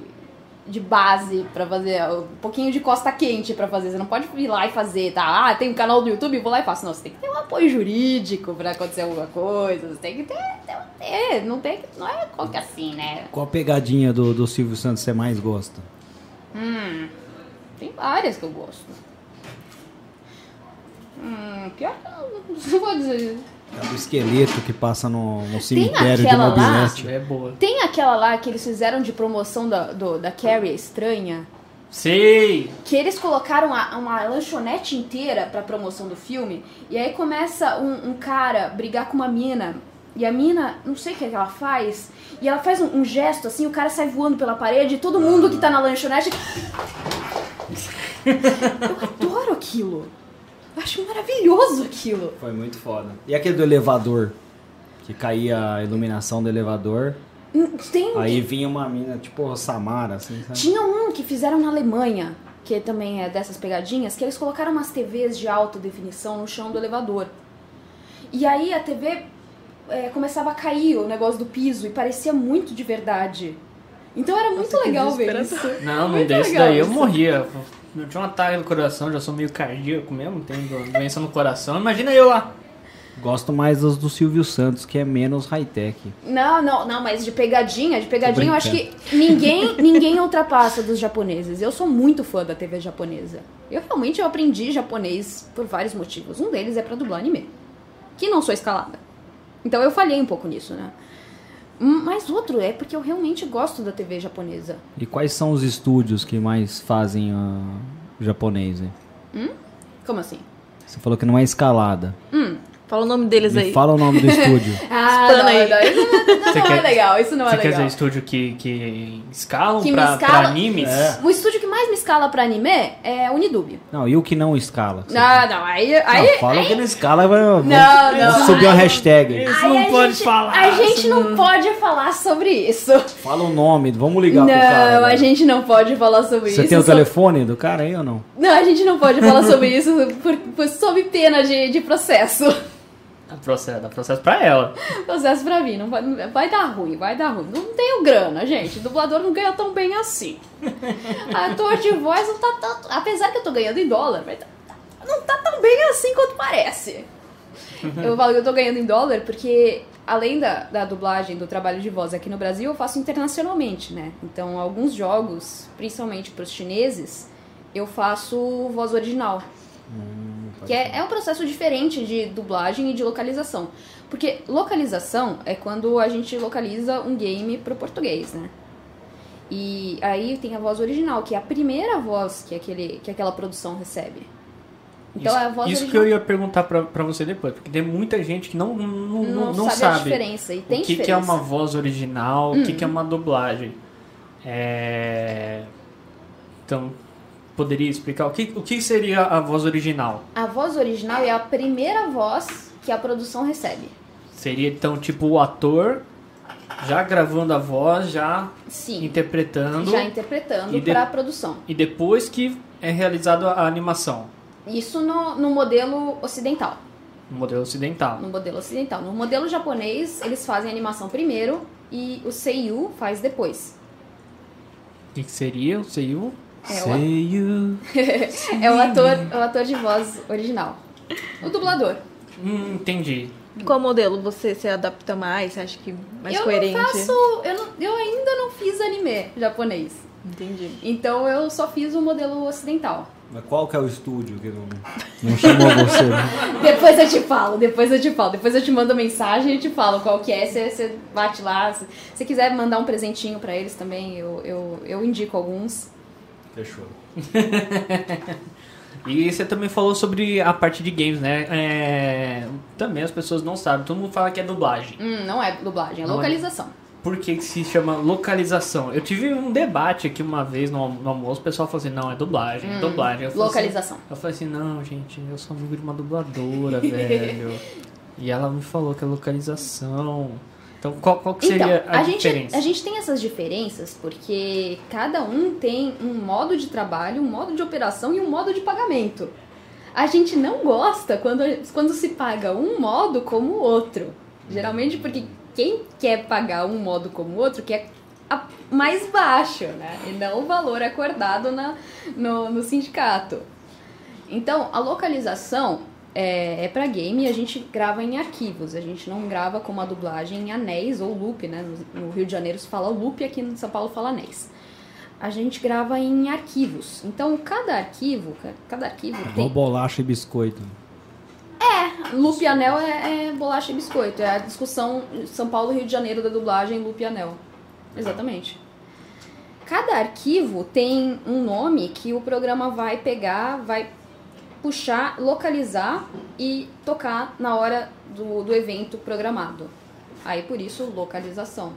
De base pra fazer. Um pouquinho de costa quente pra fazer. Você não pode ir lá e fazer, tá? Ah, tem um canal do YouTube, vou lá e faço. Não, você tem que ter um apoio jurídico pra acontecer alguma coisa. Você tem que ter. ter, ter não tem Não é qualquer assim, né? Qual a pegadinha do, do Silvio Santos você mais gosta? Hum, tem várias que eu gosto. Hum, pior que eu não vou dizer. É do esqueleto que passa no, no cemitério de aquela lá? É boa. Tem aquela lá que eles fizeram de promoção da, do, da Carrie a Estranha, Sei! que eles colocaram a- uma lanchonete inteira pra promoção do filme, e aí começa um, um cara brigar com uma mina, e a mina, não sei o que, é que ela faz, e ela faz um, um gesto assim, o cara sai voando pela parede, e todo mundo que tá na lanchonete. Eu adoro aquilo. Eu acho maravilhoso aquilo. Foi muito foda. E aquele do elevador? Que caía a iluminação do elevador. Tem um Aí vinha uma mina, tipo Samara, assim, sabe? Tinha um que fizeram na Alemanha, que também é dessas pegadinhas, que eles colocaram umas TVs de alta definição no chão do elevador. E aí a TV é, começava a cair o negócio do piso e parecia muito de verdade. Então era muito Nossa, legal ver isso. Não, Muito desse daí eu isso. morria. Eu tinha um ataque no coração, já sou meio cardíaco mesmo, tenho do- doença no coração. Imagina eu lá. Gosto mais dos do Silvio Santos, que é menos high-tech. Não, não, não, mas de pegadinha, de pegadinha eu acho que ninguém, ninguém ultrapassa dos japoneses. Eu sou muito fã da TV japonesa. Eu realmente eu aprendi japonês por vários motivos. Um deles é pra dublar anime, que não sou escalada. Então eu falhei um pouco nisso, né? Hum, Mas outro é porque eu realmente gosto da TV japonesa. E quais são os estúdios que mais fazem ah, japonês? hein? Como assim? Você falou que não é escalada. Hum, Fala o nome deles Me aí. fala o nome do estúdio. Ah, Espana não, aí. não, isso não, não, Você não é quer- legal, isso não é Você quer legal. dizer estúdio que, que escalam Que pra, escala- pra animes? É. O estúdio que mais me escala pra anime é Unidub. Não, e o que não escala? Você- Não, não, aí... aí Não, fala que não escala, vai, Não, vamos, não. subir uma hashtag. Isso aí não a pode gente, falar, A gente não não- pode falar sobre isso. Fala o nome, vamos ligar Não, pro cara. a vai. gente não pode falar sobre Você isso. tem o telefone do cara aí ou não? Não, a gente não pode falar sobre isso por, por- sob pena de, de processo. Dá processo, dá processo pra ela. Processo pra mim, não vai, não- vai dar ruim, vai dar ruim. Não tenho grana, gente. Dublador não ganha tão bem assim. Ator de voz não tá tanto. Apesar que eu tô ganhando em dólar, mas tá- tá- não tá tão bem assim quanto parece. Eu falo que eu tô ganhando em dólar porque, além da, da dublagem, do trabalho de voz aqui no Brasil, eu faço internacionalmente, né? Então, alguns jogos, principalmente pros chineses, eu faço voz original. Que é, é um processo diferente de dublagem e de localização. Porque localização é quando a gente localiza um game pro português, né? E aí tem a voz original, que é a primeira voz que, aquele, que aquela produção recebe. Então isso, é a voz isso que original. eu ia perguntar pra, pra você depois, porque tem muita gente que não, não, não, não, sabe, sabe, a diferença. E tem o que, que é diferença. Hum. uma voz original, o que, que é uma dublagem. É... Então, poderia explicar o que, o que seria a voz original? A voz original é a primeira voz que a produção recebe. Seria então tipo o ator já gravando a voz, já Sim. interpretando Já interpretando para a produção. e depois que é realizado a animação Isso no, no modelo ocidental. no modelo ocidental. No modelo ocidental. No modelo japonês, eles fazem a animação primeiro e o Seiyu faz depois. O que, que seria o Seiyu? É o, Say you. é o ator, é o ator de voz original. O dublador. Hum, entendi. Qual modelo você se adapta mais? Você acha que mais eu coerente? não faço. Eu, não- eu ainda não fiz anime japonês. Entendi. Então eu só fiz o modelo ocidental. Mas qual que é o estúdio que não, não chamou você? né? Depois eu te falo, depois eu te falo. Depois eu te mando mensagem e te falo qual que é. Você, você bate lá. Se você quiser mandar um presentinho pra eles também, eu, eu, eu indico alguns. Fechou. E você também falou sobre a parte de games, né? É, Também as pessoas não sabem. Todo mundo fala que é dublagem. Hum, não é dublagem, é Não é. localização. Por que, que se chama localização? Eu tive um debate aqui uma vez no, no almoço, o pessoal falou assim, não, é dublagem, é dublagem. Eu falei Localização. Assim, eu falei assim, não, gente, eu sou amigo de uma dubladora, velho. E ela me falou que é localização. Então, qual, qual que Então, seria a, a, gente, diferença? a gente tem essas diferenças porque cada um tem um modo de trabalho, um modo de operação e um modo de pagamento. A gente não gosta quando, quando se paga um modo como o outro. Geralmente porque quem quer pagar um modo como o outro quer a- mais baixo, né? E não o valor acordado na, no, no sindicato. Então, a localização é, é para game e a gente grava em arquivos. A gente não grava como a dublagem em anéis ou loop, né? No, no Rio de Janeiro se fala loop, aqui em São Paulo fala anéis. A gente grava em arquivos. Então, cada arquivo, ca- cada arquivo Igual tem... bolacha e biscoito. Loop e anel é, é bolacha e biscoito. É a discussão São Paulo Rio de Janeiro da dublagem loop e anel. Exatamente. Cada arquivo tem um nome que o programa vai pegar, vai puxar, localizar e tocar na hora do, do evento programado. Aí por isso localização.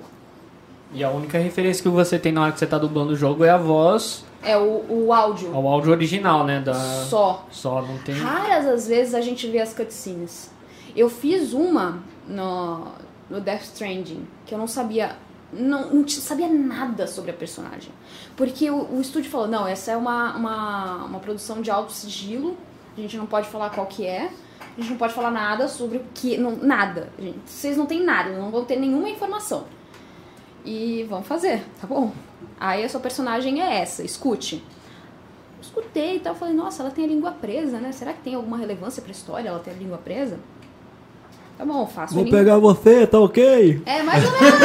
E a única referência que você tem na hora que você tá dublando o jogo é a voz, É o, o áudio. ao áudio original, né? Da... Só. Só, não tem... Raras as vezes a gente vê as cutscenes. Eu fiz uma no, no Death Stranding, que eu não sabia. Não, não sabia nada sobre a personagem. Porque o, o estúdio falou, não, essa é uma, uma, uma produção de alto sigilo, a gente não pode falar qual que é, a gente não pode falar nada sobre o que. Não, nada. Gente, vocês não têm nada, não vão ter nenhuma informação. E vamos fazer, tá bom? Aí a sua personagem é essa, escute escutei e tal, falei, nossa, ela tem a língua presa, né? Será que tem alguma relevância pra história ela ter a língua presa? Tá bom, faço Vou pegar você, tá ok? É, mais ou menos.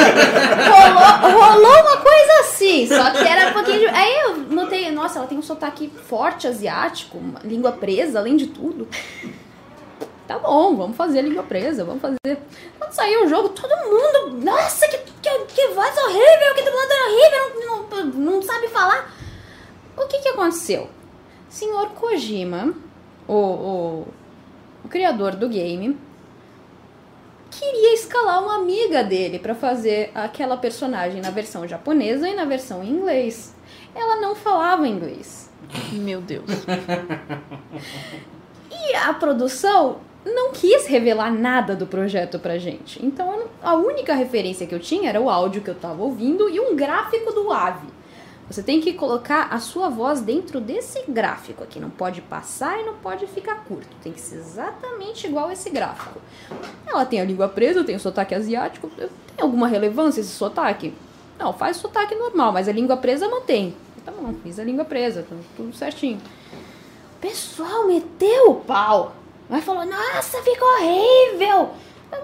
rolou, rolou uma coisa assim, só que era um pouquinho de... Aí eu notei, nossa, ela tem um sotaque forte asiático, língua presa, além de tudo. Tá bom, vamos fazer a língua presa, vamos fazer. Quando saiu o jogo, todo mundo. Nossa, que, que, que voz horrível, que dublador horrível, não, não, não sabe falar. O que que aconteceu? Senhor Kojima, o, o, o criador do game, escalar uma amiga dele pra fazer aquela personagem na versão japonesa e na versão em inglês. Ela não falava inglês. Meu Deus. E a produção não quis revelar nada do projeto pra gente. Então a única referência que eu tinha era o áudio que eu tava ouvindo e um gráfico do AVE. Você tem que colocar a sua voz dentro desse gráfico aqui. Não pode passar e não pode ficar curto. Tem que ser exatamente igual esse gráfico. Ela tem a língua presa, tem o sotaque asiático. Tem alguma relevância esse sotaque? Não, faz sotaque normal, mas a língua presa mantém. Tá bom, fiz a língua presa, tá tudo certinho. O pessoal meteu o pau. Mas falou, nossa, ficou horrível. Mas,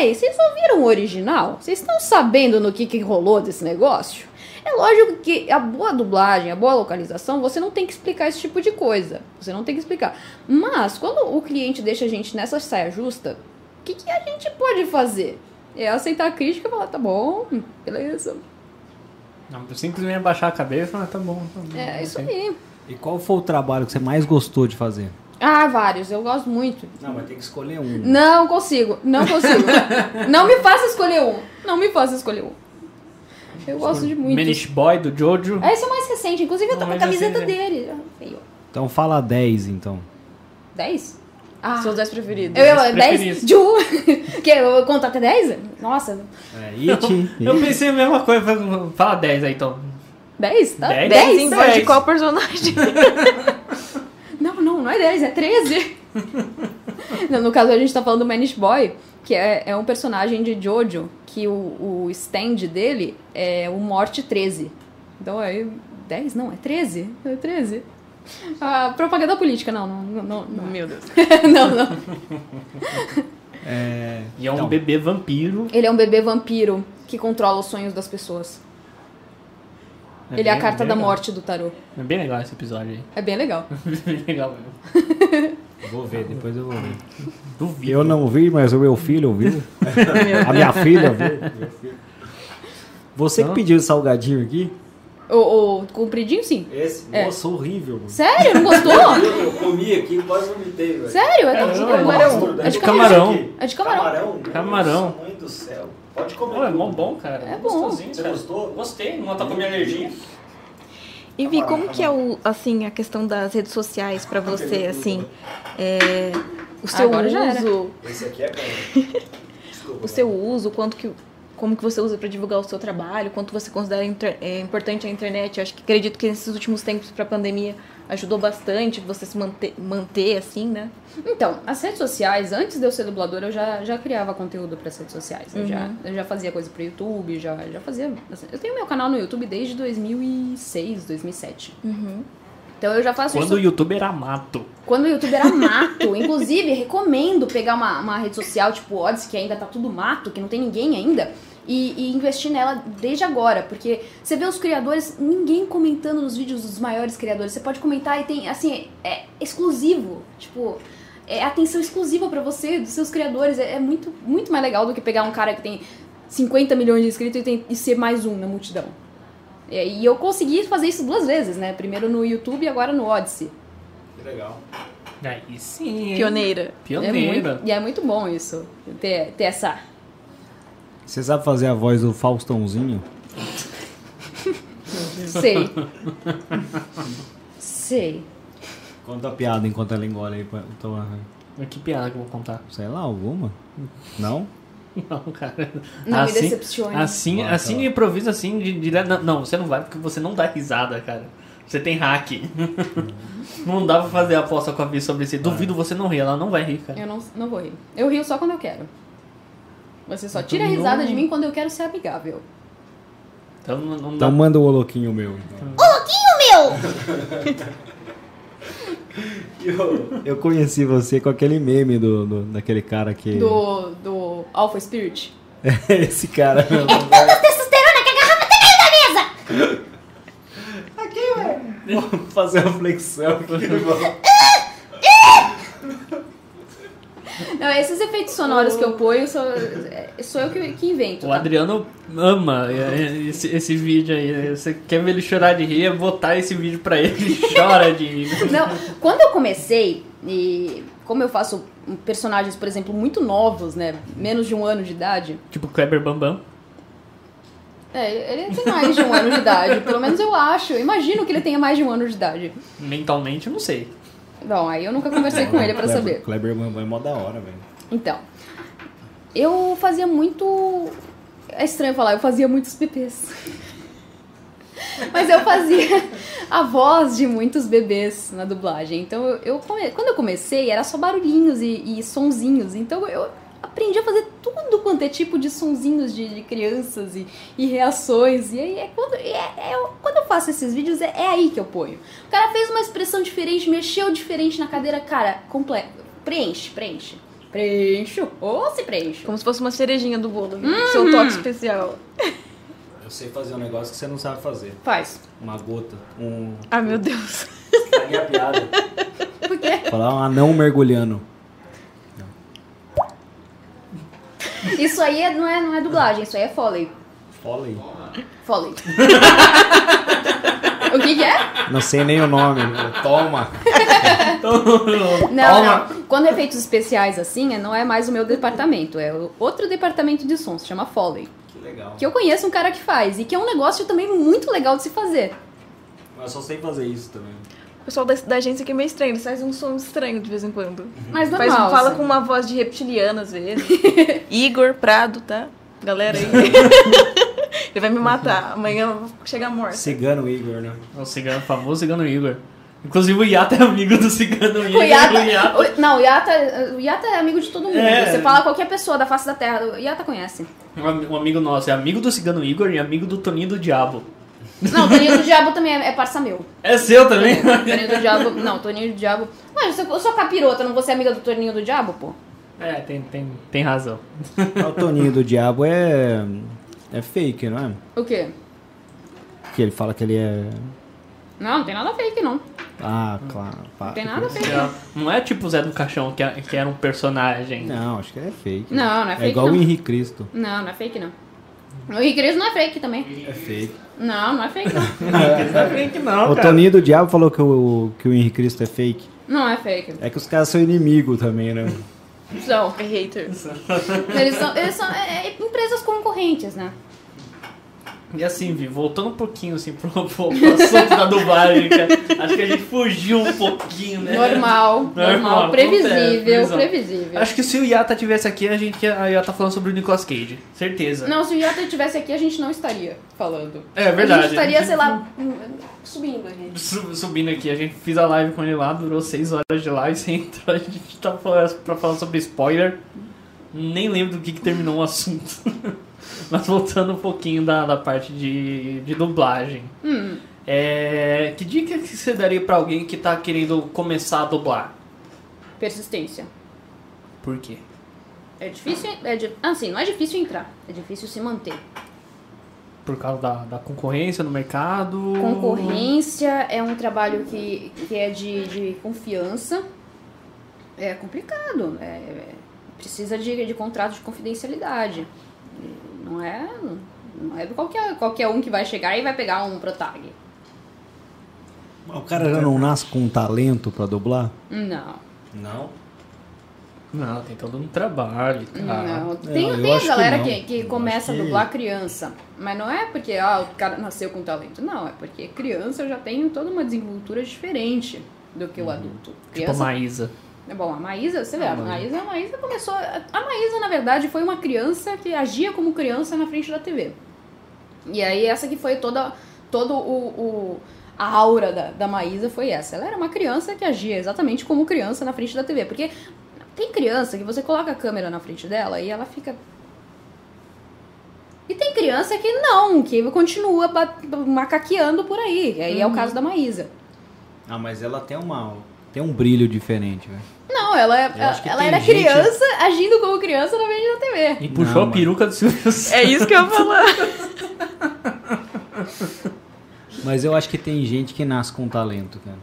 Peraí, vocês ouviram o original? Vocês estão sabendo no que, que rolou desse negócio? É lógico que a boa dublagem, a boa localização, você não tem que explicar esse tipo de coisa. Você não tem que explicar. Mas, quando o cliente deixa a gente nessa saia justa, o que, que a gente pode fazer? É aceitar a crítica e falar, tá bom, beleza. Não, simplesmente abaixar a cabeça e falar, tá bom, tá bom. É isso ok. aí. E qual foi o trabalho que você mais gostou de fazer? Ah, vários, eu gosto muito. Não, mas tem que escolher um. Não consigo, não consigo. não me faça escolher um. Não me faça escolher um. Eu gosto de muito. Manish Boy do Jojo. Esse é o mais recente, inclusive eu tô Não, com a mas camiseta esse- dele. Ó. Então fala 10, então. 10? Ah, Seus 10 preferidos. eu, Meus 10? preferidos. Ju! que eu conto até 10? Nossa, É, It, Eu pensei a mesma coisa. falei, Fala 10 aí, então. 10? Tá? Dez? 10? Dez em voz de Dez. qual personagem? Não, não, não é 10, é 13. Não, no caso, a gente tá falando do Manish Boy, que é, é um personagem de Jojo, que o, o stand dele é o Morte 13. Então aí, 10? Não, é 13. É 13. Ah, propaganda política, não, não, não, não, não. Meu Deus. não, não. É, E é um então, bebê vampiro. Ele é um bebê vampiro que controla os sonhos das pessoas. Ele é a bem- carta bem da legal. morte do tarô. É bem legal esse episódio aí. É bem legal. bem legal mesmo. Vou ver, depois eu vou ver. Duvido. Eu não vi, mas o meu filho ouviu. A minha filha ouviu. Você que Não. pediu o salgadinho aqui? O, o compridinho, sim. Esse? É. Nossa, horrível. mano. Sério? Não gostou? Eu comi aqui, quase vomitei, velho. Sério? É, É, de não, camarão. é É de camarão. camarão. É de camarão. Camarão? Camarão. Do céu. Pode comer. Pô, é mó bom, cara. É bom. Gostosinho, Você cara. gostou? Gostei, não tá com minha alergia. E Vi, como que é o, assim, a questão das redes sociais pra você, assim? É, o seu Agora já era. uso, Esse aqui é bom. Desculpa. o seu uso, quanto que como que você usa pra divulgar o seu trabalho, quanto você considera inter- é, importante a internet. Eu acho que acredito que nesses últimos tempos pra pandemia ajudou bastante você se manter, manter assim, né? Então, as redes sociais, antes de eu ser dubladora, eu já, já criava conteúdo para as redes sociais. Eu, já, eu já fazia coisa pro YouTube, já, já fazia. assim, eu tenho meu canal no YouTube desde 2006, 2007. Então eu já faço Quando isso o YouTube era mato. quando o YouTube era mato. Inclusive, recomendo pegar uma, uma rede social tipo Odyssey, que ainda tá tudo mato, que não tem ninguém ainda, e, e investir nela desde agora. Porque você vê os criadores, ninguém comentando nos vídeos dos maiores criadores. Você pode comentar e tem, assim, é exclusivo. Tipo, é atenção exclusiva pra você, dos seus criadores. É, é muito, muito mais legal do que pegar um cara que tem 50 milhões de inscritos e, tem- e ser mais um na multidão. E, e eu consegui fazer isso duas vezes, né? Primeiro no YouTube e agora no Odyssey. Que legal. Aí sim. hein? Pioneira. É Pioneira. muito, e é muito bom isso, ter, ter essa. Você sabe fazer a voz do Faustãozinho? Sei. Sei. Conta a piada enquanto ela engole aí. pra- Então, Mas Que piada que eu vou contar. sei lá, alguma? Não? Não, cara. Não me decepcione. Assim, Bota assim assim, de, direto. Não, não, você não vai porque você não dá risada, cara. Você tem hack. não dá pra fazer aposta com a Vi sobre isso. Duvido você não rir, ela não vai rir, cara. Eu não, não vou rir. Eu rio só quando eu quero. Você só tira a Então risada não- de mim quando eu quero ser amigável. Então não, não dá. Então manda o holoquinho meu. Então. Louquinho meu! Eu, eu conheci você com aquele meme do, do- daquele cara que. Do, do Alpha Spirit. Esse cara. Tanta testosterona que a garrafa até caiu da mesa! Vamos fazer uma flexão aqui. Não, esses efeitos sonoros que eu ponho sou, é- sou eu que, que invento. O tá? Adriano ama é, esse, esse vídeo aí. Você quer ver ele chorar de rir, é botar esse vídeo pra ele. Ele chora de rir. Não, quando eu comecei, e como eu faço personagens, por exemplo, muito novos, né? Menos de um ano de idade. Tipo Kleber Bambam. É, ele tem mais de um ano de idade, pelo menos eu acho. Eu imagino que ele tenha mais de um ano de idade. Mentalmente, eu não sei. Bom, aí eu nunca conversei com ele pra Kleber- saber. Kleber Bambam é mó da hora, velho. Então, eu fazia muito. É estranho falar, eu fazia muitos bebês. Mas eu fazia a voz de muitos bebês na dublagem. Então, eu, eu come- quando eu comecei, era só barulhinhos e, e sonzinhos. Então, eu aprendi a fazer tudo quanto é tipo de sonzinhos de, de crianças e, e reações. E aí, é quando, é- é- eu- quando eu faço esses vídeos, é, é aí que eu ponho. O cara fez uma expressão diferente, mexeu diferente na cadeira. Cara, completo. Preenche, preenche. Preencho. Ou se preencho. Como se fosse uma cerejinha do bolo. né? Seu toque especial. Eu sei fazer um negócio que você não sabe fazer. Faz. Uma gota. Um. Ai, meu Deus. Estraguei a piada. Por quê? Falar um anão mergulhando. Isso aí é- não, é, não é dublagem, isso aí é Foley. Foley. Foley. o que, que é? Não sei nem o nome. Toma. Não, não. Quando é efeitos especiais assim, é- não é mais o meu departamento, é outro departamento de som, se chama Foley. Que legal. Que eu conheço um cara que faz e que é um negócio também muito legal de se fazer. Mas eu só sei fazer isso também. O pessoal da, da agência aqui é meio estranho, eles fazem um som estranho de vez em quando. Mas Faz, normal. fala assim. com uma voz de reptiliano às vezes. Igor Prado, tá? Galera aí. Ele vai me matar. Amanhã eu vou chegar morta. Cigano Igor, né? O cigano, o famoso cigano Igor. Inclusive o Yata é amigo do cigano Igor. O Yata, O Yata- o- não, o Yata, o Yata é amigo de todo mundo. É. Você fala qualquer pessoa da face da terra, o Yata conhece. Um, um amigo nosso é amigo do cigano Igor e amigo do Toninho do Diabo. Não, o Toninho do Diabo também é, é parça meu. É seu também? Toninho do Diabo. Não, Toninho do Diabo. Mas eu sou- eu sou capirota, não vou ser amiga do Toninho do Diabo, pô? É, tem, tem, tem razão. O Toninho do Diabo é. É fake, não é? O quê? Que ele fala que ele é. Não, não tem nada fake, não. Ah, claro. pá. Não tem nada fake. Não é tipo o Zé do Caixão, que, é- que era um personagem. Não, acho que é fake. Não, não é É fake, igual não. o Henrique Cristo. Não, não é fake, não. O Henrique Cristo não é fake também. É fake. Não, não é fake, não. Não é fake não, o Toninho do Diabo falou que o, que o Henrique Cristo é fake. Não é fake. É que os caras são inimigos também, né? São. É haters. Eles são, eles são é, é empresas concorrentes, né? E assim, Vi, voltando um pouquinho assim pro, pro, pro assunto da dublagem, cara, acho que a gente fugiu um pouquinho, né? Normal, normal, Normal, previsível, acontece, previsível. Acho que se o Yata tivesse aqui, a gente ia, ia estar falando sobre o Nicolas Cage. Certeza. Não, se o Yata estivesse aqui, a gente não estaria falando. É verdade. A gente estaria, sei lá, subindo a gente. Su- Subindo aqui, a gente fez a live com ele lá, durou 6 horas de live, você entrou, a gente tá falando, pra falar sobre spoiler. Nem lembro do que, que terminou o assunto. Mas voltando um pouquinho da, da parte de, de dublagem. Hum, É, que dica que você daria pra alguém que tá querendo começar a dublar? persistência. Por quê? É difícil, é assim, não é difícil entrar, é difícil se manter. Por causa da, da concorrência no mercado? Concorrência é um trabalho que, que é de, de confiança. É complicado. é- é- precisa de, de contrato de confidencialidade. Não é, não é qualquer, qualquer um que vai chegar e vai pegar um protag. O cara já não nasce com talento pra dublar? Não. Não. Não, tem todo um trabalho, cara. Não. Tem, eu tem a que galera que, que Eu começa acho a que- dublar criança. Mas não é porque ah, o cara nasceu com talento. Não, é porque criança já tem toda uma desenvoltura diferente do que o adulto. Tipo a Criança Maísa. É Bom, a Maísa, você vê, a Maísa, a Maísa começou. A Maísa, na verdade, foi uma criança que agia como criança na frente da TV. E aí, essa que foi toda. Todo o. o- a aura da, da Maísa foi essa. Ela era uma criança que agia exatamente como criança na frente da TV. Porque tem criança que você coloca a câmera na frente dela e ela fica. E tem criança que não, que continua macaqueando por aí. Aí é o caso da Maísa. Ah, mas ela tem uma. Tem um brilho diferente, velho. Não, ela, é- ela tem era gente- criança agindo como criança na frente da TV. E puxou Não, a mas- peruca do Silvio Santos. É isso que eu ia falar. Mas eu acho que tem gente que nasce com talento, cara.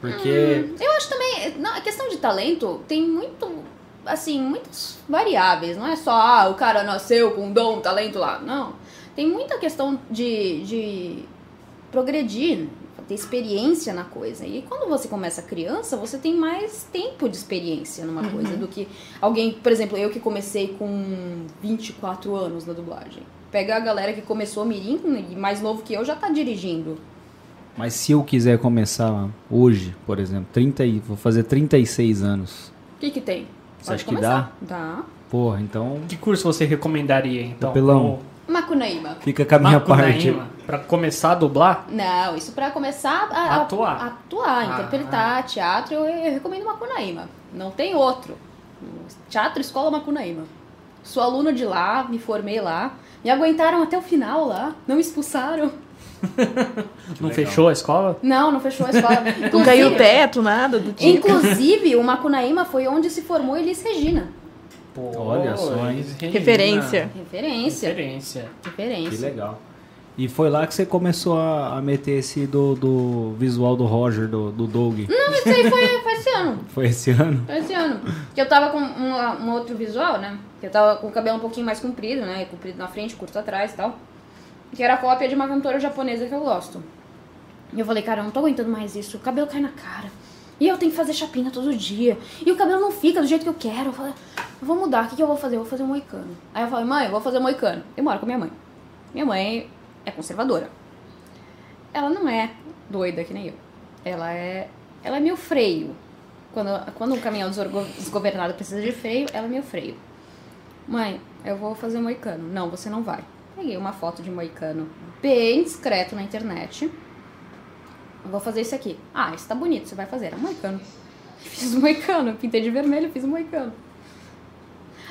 Porque. Eu acho também, não, a questão de talento tem muito, assim, muitas variáveis. Não é só, ah, o cara nasceu com um dom, talento lá. Não. Tem muita questão de, de progredir. Ter experiência na coisa. E quando você começa criança, você tem mais tempo de experiência numa coisa do que alguém, por exemplo, eu que comecei com 24 anos na dublagem. Pega a galera que começou mirim e mais novo que eu já tá dirigindo. Mas se eu quiser começar hoje, por exemplo, 30 e, vou fazer 36 anos. O que que tem? Você acha que dá? Dá. Porra, então Que curso você recomendaria, então? Pelão. Macunaíma. fica com a minha parte. Macunaíma, Pra começar a dublar? Não, isso pra começar a, Atuar. a- atuar, Ah. interpretar, teatro, eu, eu recomendo Macunaíma. Não tem outro. Teatro Escola Macunaíma. Sou aluna de lá, me formei lá. Me aguentaram até o final lá, não me expulsaram. Não fechou a escola? Não, não fechou a escola. Não caiu o teto, nada do tipo. Inclusive, o Macunaíma foi onde se formou Elis Regina. Pô, Olha só, hein? Regina. Referência. Referência. Referência. Que Referência. legal. E foi lá que você começou a, a meter esse do, do visual do Roger, do, do Doug. Não, isso aí foi, foi esse ano. Foi esse ano? Foi esse ano. Que eu tava com uma- um outro visual, né? Que eu tava com o cabelo um pouquinho mais comprido, né? Comprido na frente, curto atrás e tal. Que era cópia de uma cantora japonesa que eu gosto. E eu falei, cara, eu não tô aguentando mais isso. O cabelo cai na cara. E eu tenho que fazer chapinha todo dia. E o cabelo não fica do jeito que eu quero. Eu eu vou mudar. O que, que eu vou fazer? Eu vou fazer um moicano. Aí eu falei, mãe, eu vou fazer um moicano. Eu moro com minha mãe. Minha mãe é conservadora. Ela não é doida que nem eu. Ela é, ela é meio freio. Quando, quando um caminhão desgovernado precisa de freio, ela é meio freio. Mãe, eu vou fazer moicano. Não, você não vai. Peguei uma foto de moicano bem discreto na internet. Vou fazer isso aqui. Ah, isso tá bonito, você vai fazer. É moicano. Fiz o moicano, pintei de vermelho, fiz o moicano.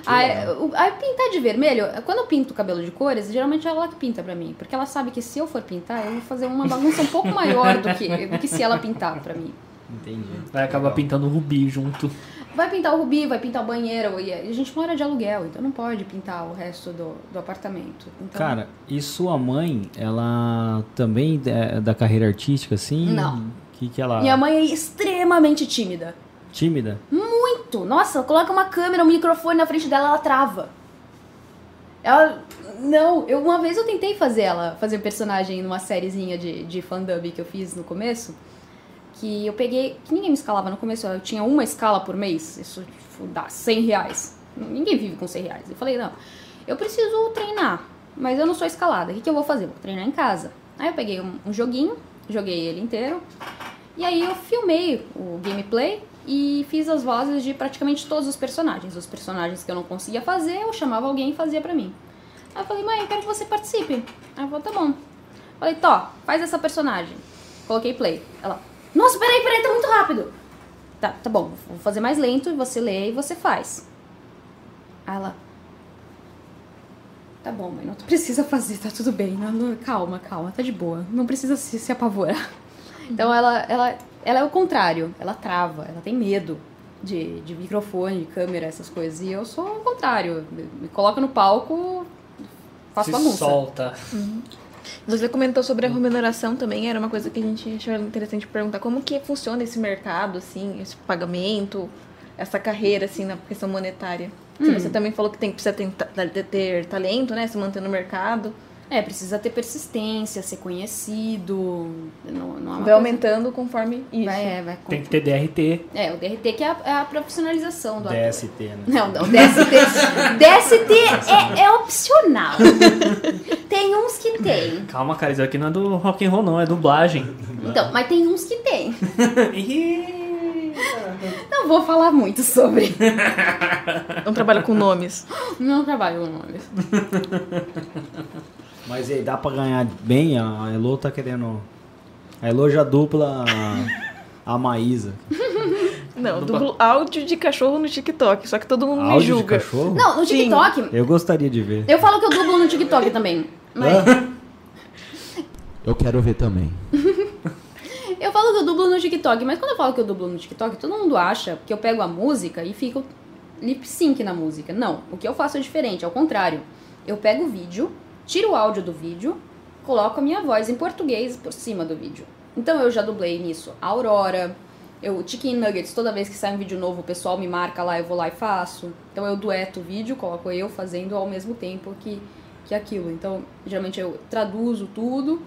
Aí, o- aí pintar de vermelho, quando eu pinto o cabelo de cores, geralmente é ela que pinta pra mim. Porque ela sabe que se eu for pintar, eu vou fazer uma bagunça um pouco maior do que, do que se ela pintar pra mim. Entendi. Vai acabar pintando rubi junto. Vai pintar o rubi, vai pintar o banheiro. E a gente mora de aluguel, então não pode pintar o resto do, do apartamento. Então, Cara, e sua mãe, ela também é da carreira artística, assim? Não. Que que ela... minha mãe é extremamente tímida. Tímida? Muito. Nossa, coloca uma câmera, um microfone na frente dela, ela trava. Ela. Não, eu, uma vez eu tentei fazer ela, fazer um personagem numa sériezinha de, de fandub que eu fiz no começo. Que eu peguei. Que ninguém me escalava no começo, eu tinha uma escala por mês. Isso tipo, dá 100 reais. Ninguém vive com 100 reais. Eu falei, não, eu preciso treinar, mas eu não sou escalada. O que, que eu vou fazer? Vou treinar em casa. Aí eu peguei um, um joguinho, joguei ele inteiro. E aí eu filmei o gameplay e fiz as vozes de praticamente todos os personagens. Os personagens que eu não conseguia fazer, eu chamava alguém e fazia pra mim. Aí eu falei, mãe, eu quero que você participe. Aí ela falou, tá bom. Falei, Tó, faz essa personagem. Coloquei play. Ela, nossa, peraí, peraí, tá muito rápido. Tá, tá bom, vou fazer mais lento e você lê e você faz. Aí ela, tá bom, mãe, não precisa fazer, tá tudo bem. Não, não, calma, calma, tá de boa. Não precisa se, se apavorar. Então ela, ela, ela é o contrário, ela trava, ela tem medo de, de microfone, de câmera, essas coisas. E eu sou o contrário, me, me coloca no palco, faço Se bagunça. solta. Você comentou sobre a remuneração também, era uma coisa que a gente achou interessante perguntar. Como que funciona esse mercado, assim, esse pagamento, essa carreira, assim, na questão monetária? Que Hum. Você também falou que tem, precisa ter, ter, ter talento, né? Se manter no mercado. É, precisa ter persistência, ser conhecido. Não, não é Vai coisa- aumentando conforme isso. Vai, é, vai. Tem que ter DRT. É, o DRT que é a, é a profissionalização do ator. DST, né? Não, não, DST, DST é, é opcional. tem uns que tem. Calma, cara, isso aqui não é do rock and roll, não, é dublagem. Então, mas tem uns que tem. Não vou falar muito sobre. Não trabalha com nomes. Não trabalho com nomes. Mas aí, dá pra ganhar bem? A Elo tá querendo... A Elo já dupla a, a Maísa. Não, dublo áudio de cachorro no TikTok, só que todo mundo me Áudio de julga. cachorro? Não, no Sim. TikTok, Eu gostaria de ver. eu falo que eu dublo no TikTok também. Mas Eu quero ver também. eu falo que eu dublo no TikTok, mas quando eu falo que eu dublo no TikTok, todo mundo acha que eu pego a música e fico lip sync na música. Não, o que eu faço é diferente, ao contrário. Eu pego o vídeo, tiro o áudio do vídeo, coloco a minha voz em português por cima do vídeo. Então eu já dublei nisso a Aurora, eu Chicken Nuggets, toda vez que sai um vídeo novo, o pessoal me marca lá, eu vou lá e faço. Então eu dueto o vídeo, coloco eu fazendo ao mesmo tempo que, que aquilo. Então, geralmente eu traduzo tudo,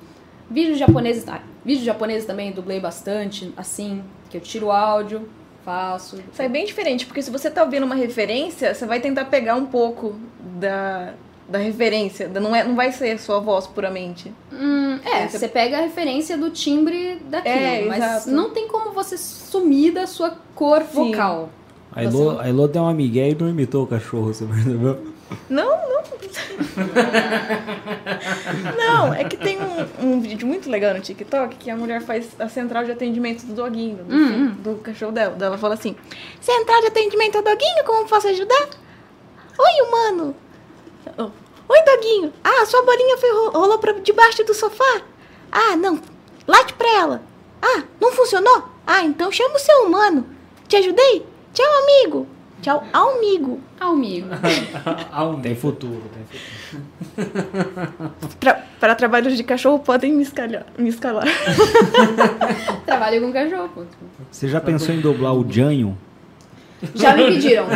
Vídeos japoneses, ah, vídeos japoneses também dublei bastante, assim, que eu tiro o áudio, faço. Isso é bem diferente, porque se você tá ouvindo uma referência, você vai tentar pegar um pouco da, da referência. Não, é, não vai ser a sua voz puramente. Hum, é, Você- você pega a referência do timbre daquilo, É, mas exato. não tem como você sumir da sua cor Sim. vocal. A Elô, a Elô deu uma migué e não imitou o cachorro, você percebeu? Não, não. não, é que tem um, um vídeo muito legal no TikTok que a mulher faz a central de atendimento do doguinho, do, Hum, do cachorro dela. Ela fala assim: Central de atendimento ao doguinho, como posso ajudar? Oi, humano. Oh, Oi, doguinho. Ah, sua bolinha foi, ro- rolou pra debaixo do sofá? Ah, não. Late pra ela. Ah, não funcionou? Ah, então chama o seu humano. Te ajudei? Tchau, amigo. Tchau, amigo. Amigo. Um Tem futuro, tem futuro. Pra- para trabalhos de cachorro podem me escalar. Me escalar. Trabalho com cachorro. Você já pensou em dublar o Janho? Já me pediram.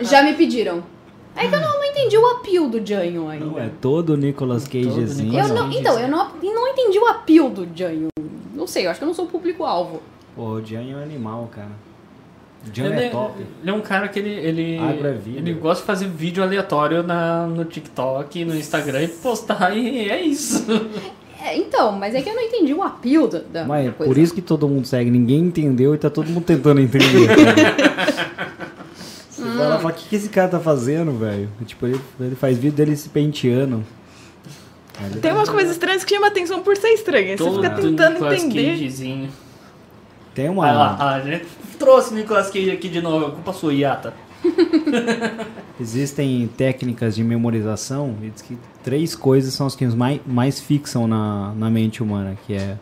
Já me pediram. É que eu não, não entendi o apio do Janho ainda. Não, é todo o Nicolas Cagezinho. Eu não, não. então, eu não, não entendi o apio do Janho. Não sei, eu acho que eu não sou o público-alvo. Pô, o Janho é animal, cara. O Ele é é, top. ele é um cara que ele, ele, é ele gosta de fazer vídeo aleatório na, no TikTok, no Instagram e postar e é isso. É, então, mas é que eu não entendi o apio da, da Mas é coisa. por isso que todo mundo segue. Ninguém entendeu e tá todo mundo tentando entender. Você vai lá e fala, o que, que esse cara tá fazendo, velho? Tipo, ele, ele faz vídeo dele se penteando. Ele- Tem umas coisas estranhas que chamam atenção por ser estranha. Você fica tentando Nicolas entender. Cagezinho. Tem Ah, uma. lá, a gente trouxe o Nicolas Cage aqui de novo, é culpa sua, Iata. Existem técnicas de memorização e diz que três coisas são as que mais, mais fixam na, na mente humana, que é,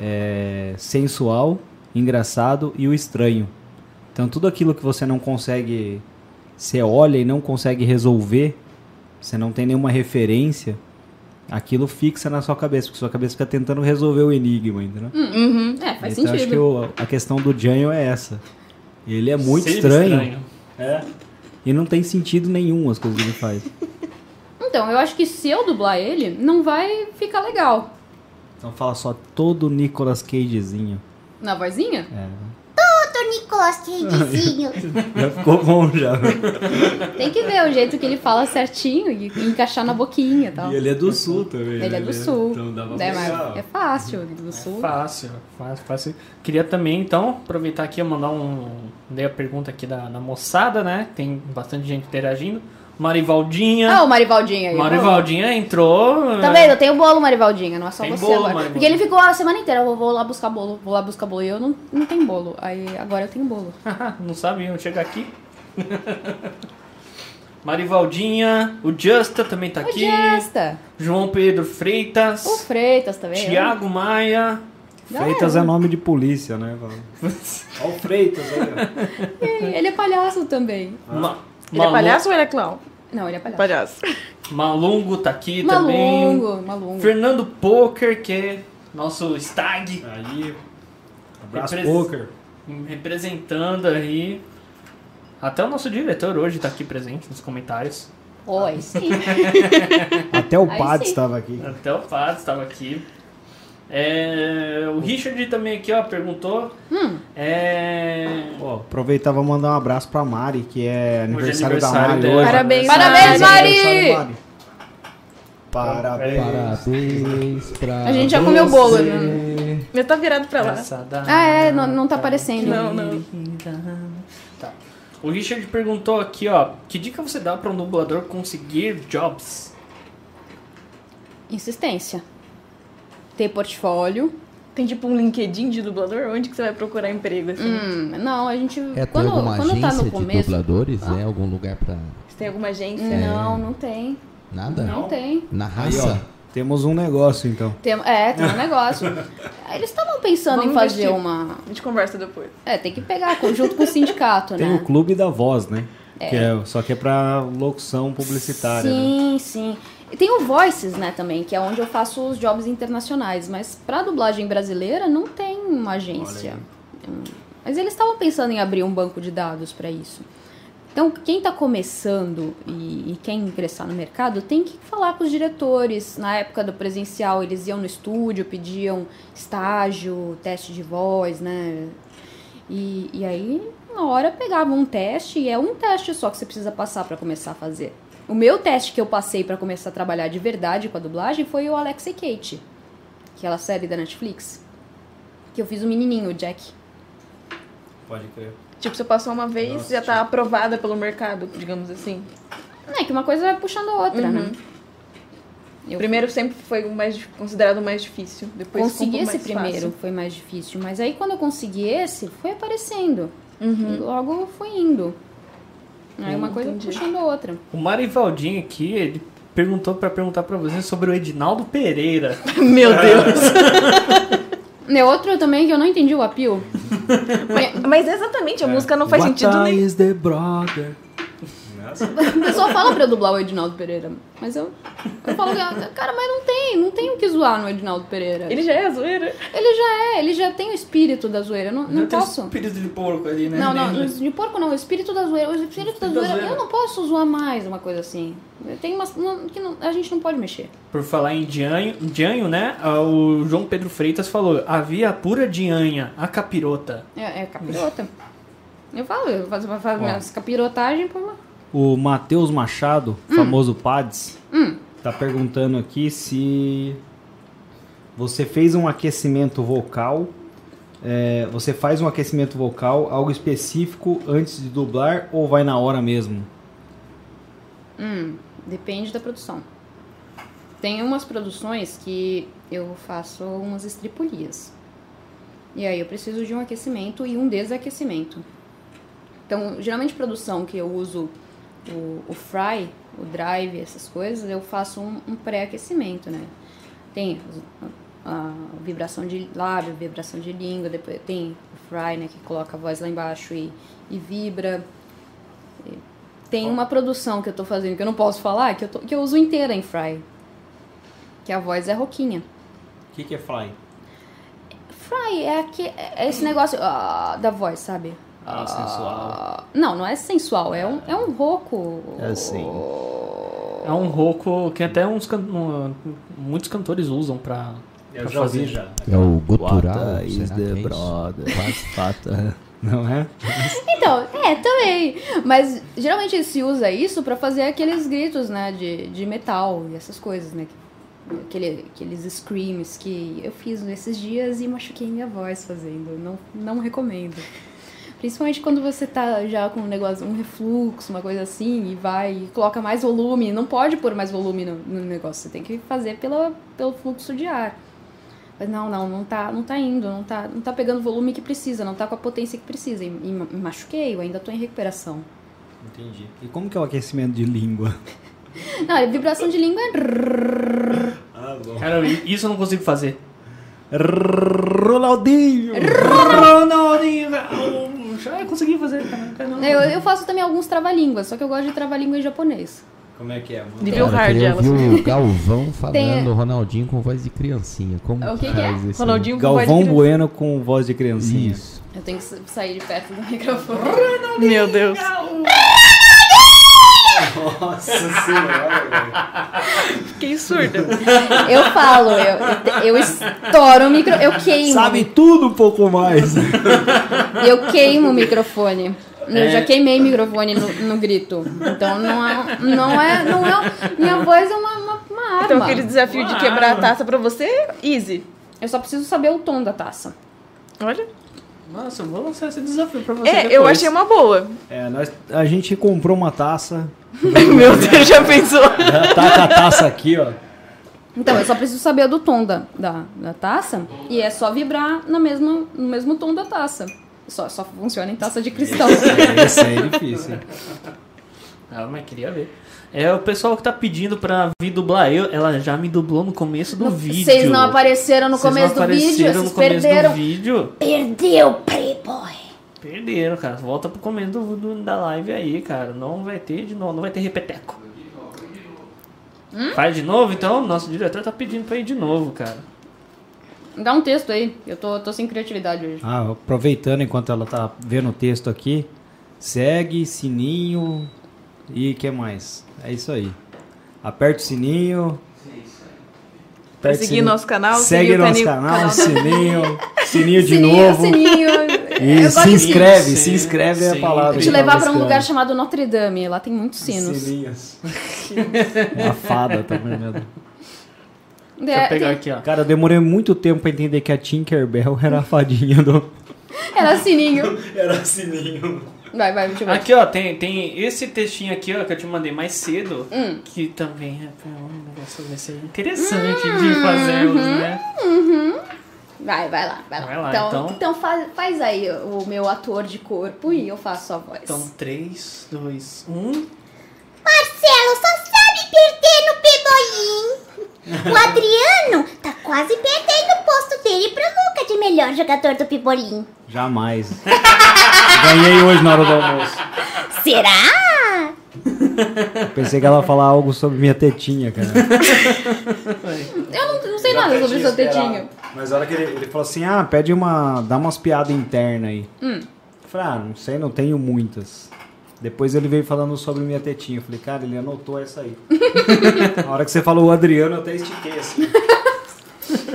é sensual, engraçado e o estranho. Então tudo aquilo que você não consegue, você olha e não consegue resolver, você não tem nenhuma referência, aquilo fixa na sua cabeça, porque sua cabeça fica tentando resolver o enigma, entendeu? Uhum. É, faz então acho que sentido. o- a questão do Janho é essa. Ele é muito Ser estranho. É. E não tem sentido nenhum as coisas que ele faz. Então, eu acho que se eu dublar ele, não vai ficar legal. Então fala só todo Nicolas Cagezinho. Na vozinha? É. Todo Nicolas Cagezinho. Já ficou bom já. Tem que ver o jeito que ele fala certinho e encaixar na boquinha e tal. E ele é do sul também. Ele né? é do sul. Então dá pra É, mas é fácil, do sul. Fácil, fácil, fácil. Queria também, então, aproveitar aqui e mandar um. Dei a pergunta aqui da, da moçada, né? Tem bastante gente interagindo. Marivaldinha. Ah, o Marivaldinho aí. Marivaldinha entrou. Tá vendo? Eu tenho bolo, Marivaldinha, não é só Tem você bolo, agora. Marivaldinha. Porque ele ficou a semana inteira, eu vou, lá buscar bolo, vou lá buscar bolo. E eu não, não tenho bolo. Aí agora eu tenho bolo. Não sabiam chegar aqui. Marivaldinha, o Justa também tá O aqui. Jesta, João Pedro Freitas, o Freitas também. Tiago Maia. Freitas é nome de polícia, né? Olha o Freitas aí, ó. É, Ele é palhaço também. Ma- Ele é palhaço ou ele é clown? Não, ele é palhaço. Palhaço. Malungo tá aqui também. Malungo, malungo. Fernando Poker, que é nosso stag, Aí. Abraço, Repres- poker. representando aí. Até o nosso diretor hoje tá aqui presente nos comentários. Oi, sim. Até o Aí Pad sim. estava aqui. Até o Fábio estava aqui. É, o Richard também aqui, ó, perguntou. Hum. É, Ó, aproveitar e mandar um abraço pra Mari, que é aniversário, da aniversário Mari dela. hoje. Parabéns, Parabéns, Mari. Mari! Parabéns. Parabéns pra A gente já comeu bolo, né? Meu tá virado pra lá. da- Ah, é, não, não tá aparecendo. Não, não. Tá. O Richard perguntou aqui, ó, que dica você dá para um dublador conseguir jobs? Insistência. Ter portfólio. Tem tipo um LinkedIn de dublador? Onde que você vai procurar emprego, assim? Hum, não, a gente. É, tem quando alguma quando agência tá no de começo. dubladores? É algum lugar pra... Você tem alguma agência? Não, não tem. Nada? Não tem. Na Aí, raça? ó. Temos um negócio, então. Tem, é, tem um negócio. Eles estavam pensando Vamos em fazer investir. uma. A gente conversa depois. É, tem que pegar junto com o sindicato, Tem né? o Clube da Voz, né? Que é, só que é pra locução publicitária, né? Sim, sim. E tem o Voices, né, também, que é onde eu faço os jobs internacionais. Mas pra dublagem brasileira não tem uma agência. Mas eles estavam pensando em abrir um banco de dados pra isso. Então, quem está começando e, e quer ingressar no mercado tem que falar com os diretores. Na época do presencial, eles iam no estúdio, pediam estágio, teste de voz, né? E, e aí, na hora, pegavam um teste e é um teste só que você precisa passar para começar a fazer. O meu teste que eu passei para começar a trabalhar de verdade com a dublagem foi o Alex e Kate, aquela série da Netflix, que eu fiz o menininho, o Jack. Pode crer. Tipo, você passou uma vez, Nossa, já tá aprovada pelo mercado, digamos assim. Não é que uma coisa vai puxando a outra, Uhum. né? Eu Primeiro sempre foi o mais considerado o mais difícil. Depois consegui esse mais primeiro, fácil. foi mais difícil. Mas aí quando eu consegui esse, foi aparecendo. Uhum. E logo foi indo. Aí uma coisa entendi. puxando a outra. O Marivaldinho aqui, ele perguntou pra perguntar pra você sobre o Edinaldo Pereira. Meu Deus. E outro também que eu não entendi o apio. mas, mas exatamente, a música não faz What sentido nem. is the brother? O pessoal fala pra eu dublar o Edinaldo Pereira. Mas eu, eu falo, cara, mas não tem, não tem o que zoar no Edinaldo Pereira. Ele já é a zoeira. Ele já é, ele já tem o espírito da zoeira. Eu não, não Já tem posso. espírito de porco ali, né? Não, não, de porco não, o espírito da zoeira. O espírito da da zoeira, zoeira. eu não posso zoar mais uma coisa assim. Tem umas não- que não- a gente não pode mexer. Por falar em Dianho, Dianho, né? ah, O João Pedro Freitas falou: havia pura Dianha, a capirota. É, é capirota. Eu falo, eu faço, faço minhas capirotagens por lá. O Matheus Machado, famoso Pads, Hum. tá perguntando aqui se você fez um aquecimento vocal. é, você faz um aquecimento vocal, algo específico antes de dublar ou vai na hora mesmo? Hum, depende da produção. Tem umas produções que eu faço umas estripulias. E aí eu preciso de um aquecimento e um desaquecimento. Então, geralmente produção que eu uso o, o fry, o drive, essas coisas, eu faço um, um pré-aquecimento, né? Tem a, vibração de lábio, vibração de língua, depois tem o fry, né, que coloca a voz lá embaixo e, e vibra. Tem uma produção que eu tô fazendo que eu não posso falar, que eu, tô- que eu uso inteira em Fry. Que a voz é roquinha. O que, que é fly? Fry é, que, é esse negócio ah, da voz, sabe? Ah, sensual. Não, não é sensual, é um, é um rouco. É assim. É um rouco que até uns can- muitos cantores usam pra, pra fazer. já. É o gutural, is the é brother? Faz fata. Não é? Então, é, também. Mas geralmente se usa isso pra fazer aqueles gritos, né, de, de metal e essas coisas, né? Aquele, aqueles screams que eu fiz nesses dias e machuquei minha voz fazendo. Não, não recomendo. Principalmente quando você tá já com um negócio, um refluxo, uma coisa assim, e vai e coloca mais volume. Não pode pôr mais volume no, no negócio. Você tem que fazer pela, pelo fluxo de ar. Mas não, não, não tá, não tá indo, não tá, não tá pegando o volume que precisa, não tá com a potência que precisa. E, e me machuquei, eu ainda tô em recuperação. Entendi. E como que é o aquecimento de língua? Não, a vibração de língua é. Cara, eu- isso eu não consigo fazer. Ronaldinho! Ronaldinho! Já eu consegui fazer. Não. Eu, eu faço também alguns trava-línguas, só que eu gosto de trava-língua em japonês. Como é que é, mano? Nível Cara, eu hard ela. ouvir o Galvão falando Tem- Ronaldinho com voz de criancinha. Como O que que faz esse- Ronaldinho com voz de Galvão. Bueno com voz de criancinha. Isso. Eu tenho que sa- sair de perto do microfone. Meu Deus. Nossa senhora, velho. Fiquei surda. Eu falo, eu, eu, eu estouro o micro. Eu queimo. Sabe tudo um pouco mais. Eu queimo o microfone. Eu É. já queimei o microfone no, no grito. Então não é. Não é. Não é minha voz é uma, uma, uma arma. Então aquele desafio de quebrar a taça pra você, easy. Eu só preciso saber o tom da taça. Olha. Nossa, eu vou lançar esse desafio pra você. É, eu depois. achei uma boa. É, nós, a gente comprou uma taça. Meu Deus, já pensou? Já tá com a taça aqui, ó. Então, eu só preciso saber do tom da, da, da taça. E é só vibrar no mesmo, no mesmo tom da taça. Só, só funciona em taça de cristal. Aí é difícil. Ah, mas queria ver. É o pessoal que tá pedindo pra vir dublar eu. Ela já me dublou no começo do vídeo. Vocês não apareceram no Vocês começo não do vídeo, apareceram vocês no começo perderam. do vídeo. Perdeu, Playboy. Perderam, cara. Volta pro começo do, do- da live aí, cara. Não vai ter de novo, não vai ter repeteco. Hum? Faz de novo, então? Nosso diretor tá pedindo pra ir de novo, cara. Dá um texto aí. Eu tô, tô sem criatividade hoje. Ah, aproveitando enquanto ela tá vendo o texto aqui, segue, sininho e que mais? É isso aí. Aperta o sininho. Pra aperta seguir sininho. nosso canal, Segue nosso canil- canal, canal- sininho, sininho de sininho, novo. sininho. E Eu se inscreve, Sim, se inscreve é a palavra. te levar pra um lugar chamado Notre Dame. Lá tem muitos sinos. Sininhos. É a fada também, meu Deus. Deixa É, eu pegar tem- aqui, ó. Cara, eu demorei muito tempo pra entender que a Tinkerbell era a fadinha do. Era sininho. Era sininho. Vai, vai, deixa eu ver. Aqui, ó, tem, tem esse textinho aqui, ó, que eu te mandei mais cedo, Hum. que também é um negócio vai ser interessante de fazermos, né? Vai, vai lá, vai lá. Vai lá, então, então. então faz, faz aí o meu ator de corpo e eu faço a voz. Então, 3, 2, 1. Marcelo só perder no Pebolim. O Adriano tá quase perdendo o posto dele pro Luca de melhor jogador do Pebolim. Jamais. Ganhei hoje na hora do almoço. Será? Pensei que ela ia falar algo sobre minha tetinha, cara. Eu não, não sei nada sobre o seu tetinho. Mas a hora que ele, ele falou assim, ah, pede uma. dá umas piadas internas aí. Hum. Eu falei, ah, não sei, não tenho muitas. Depois ele veio falando sobre minha tetinha. Eu falei, cara, ele anotou essa aí. Na hora que você falou o Adriano, eu até estiquei assim. O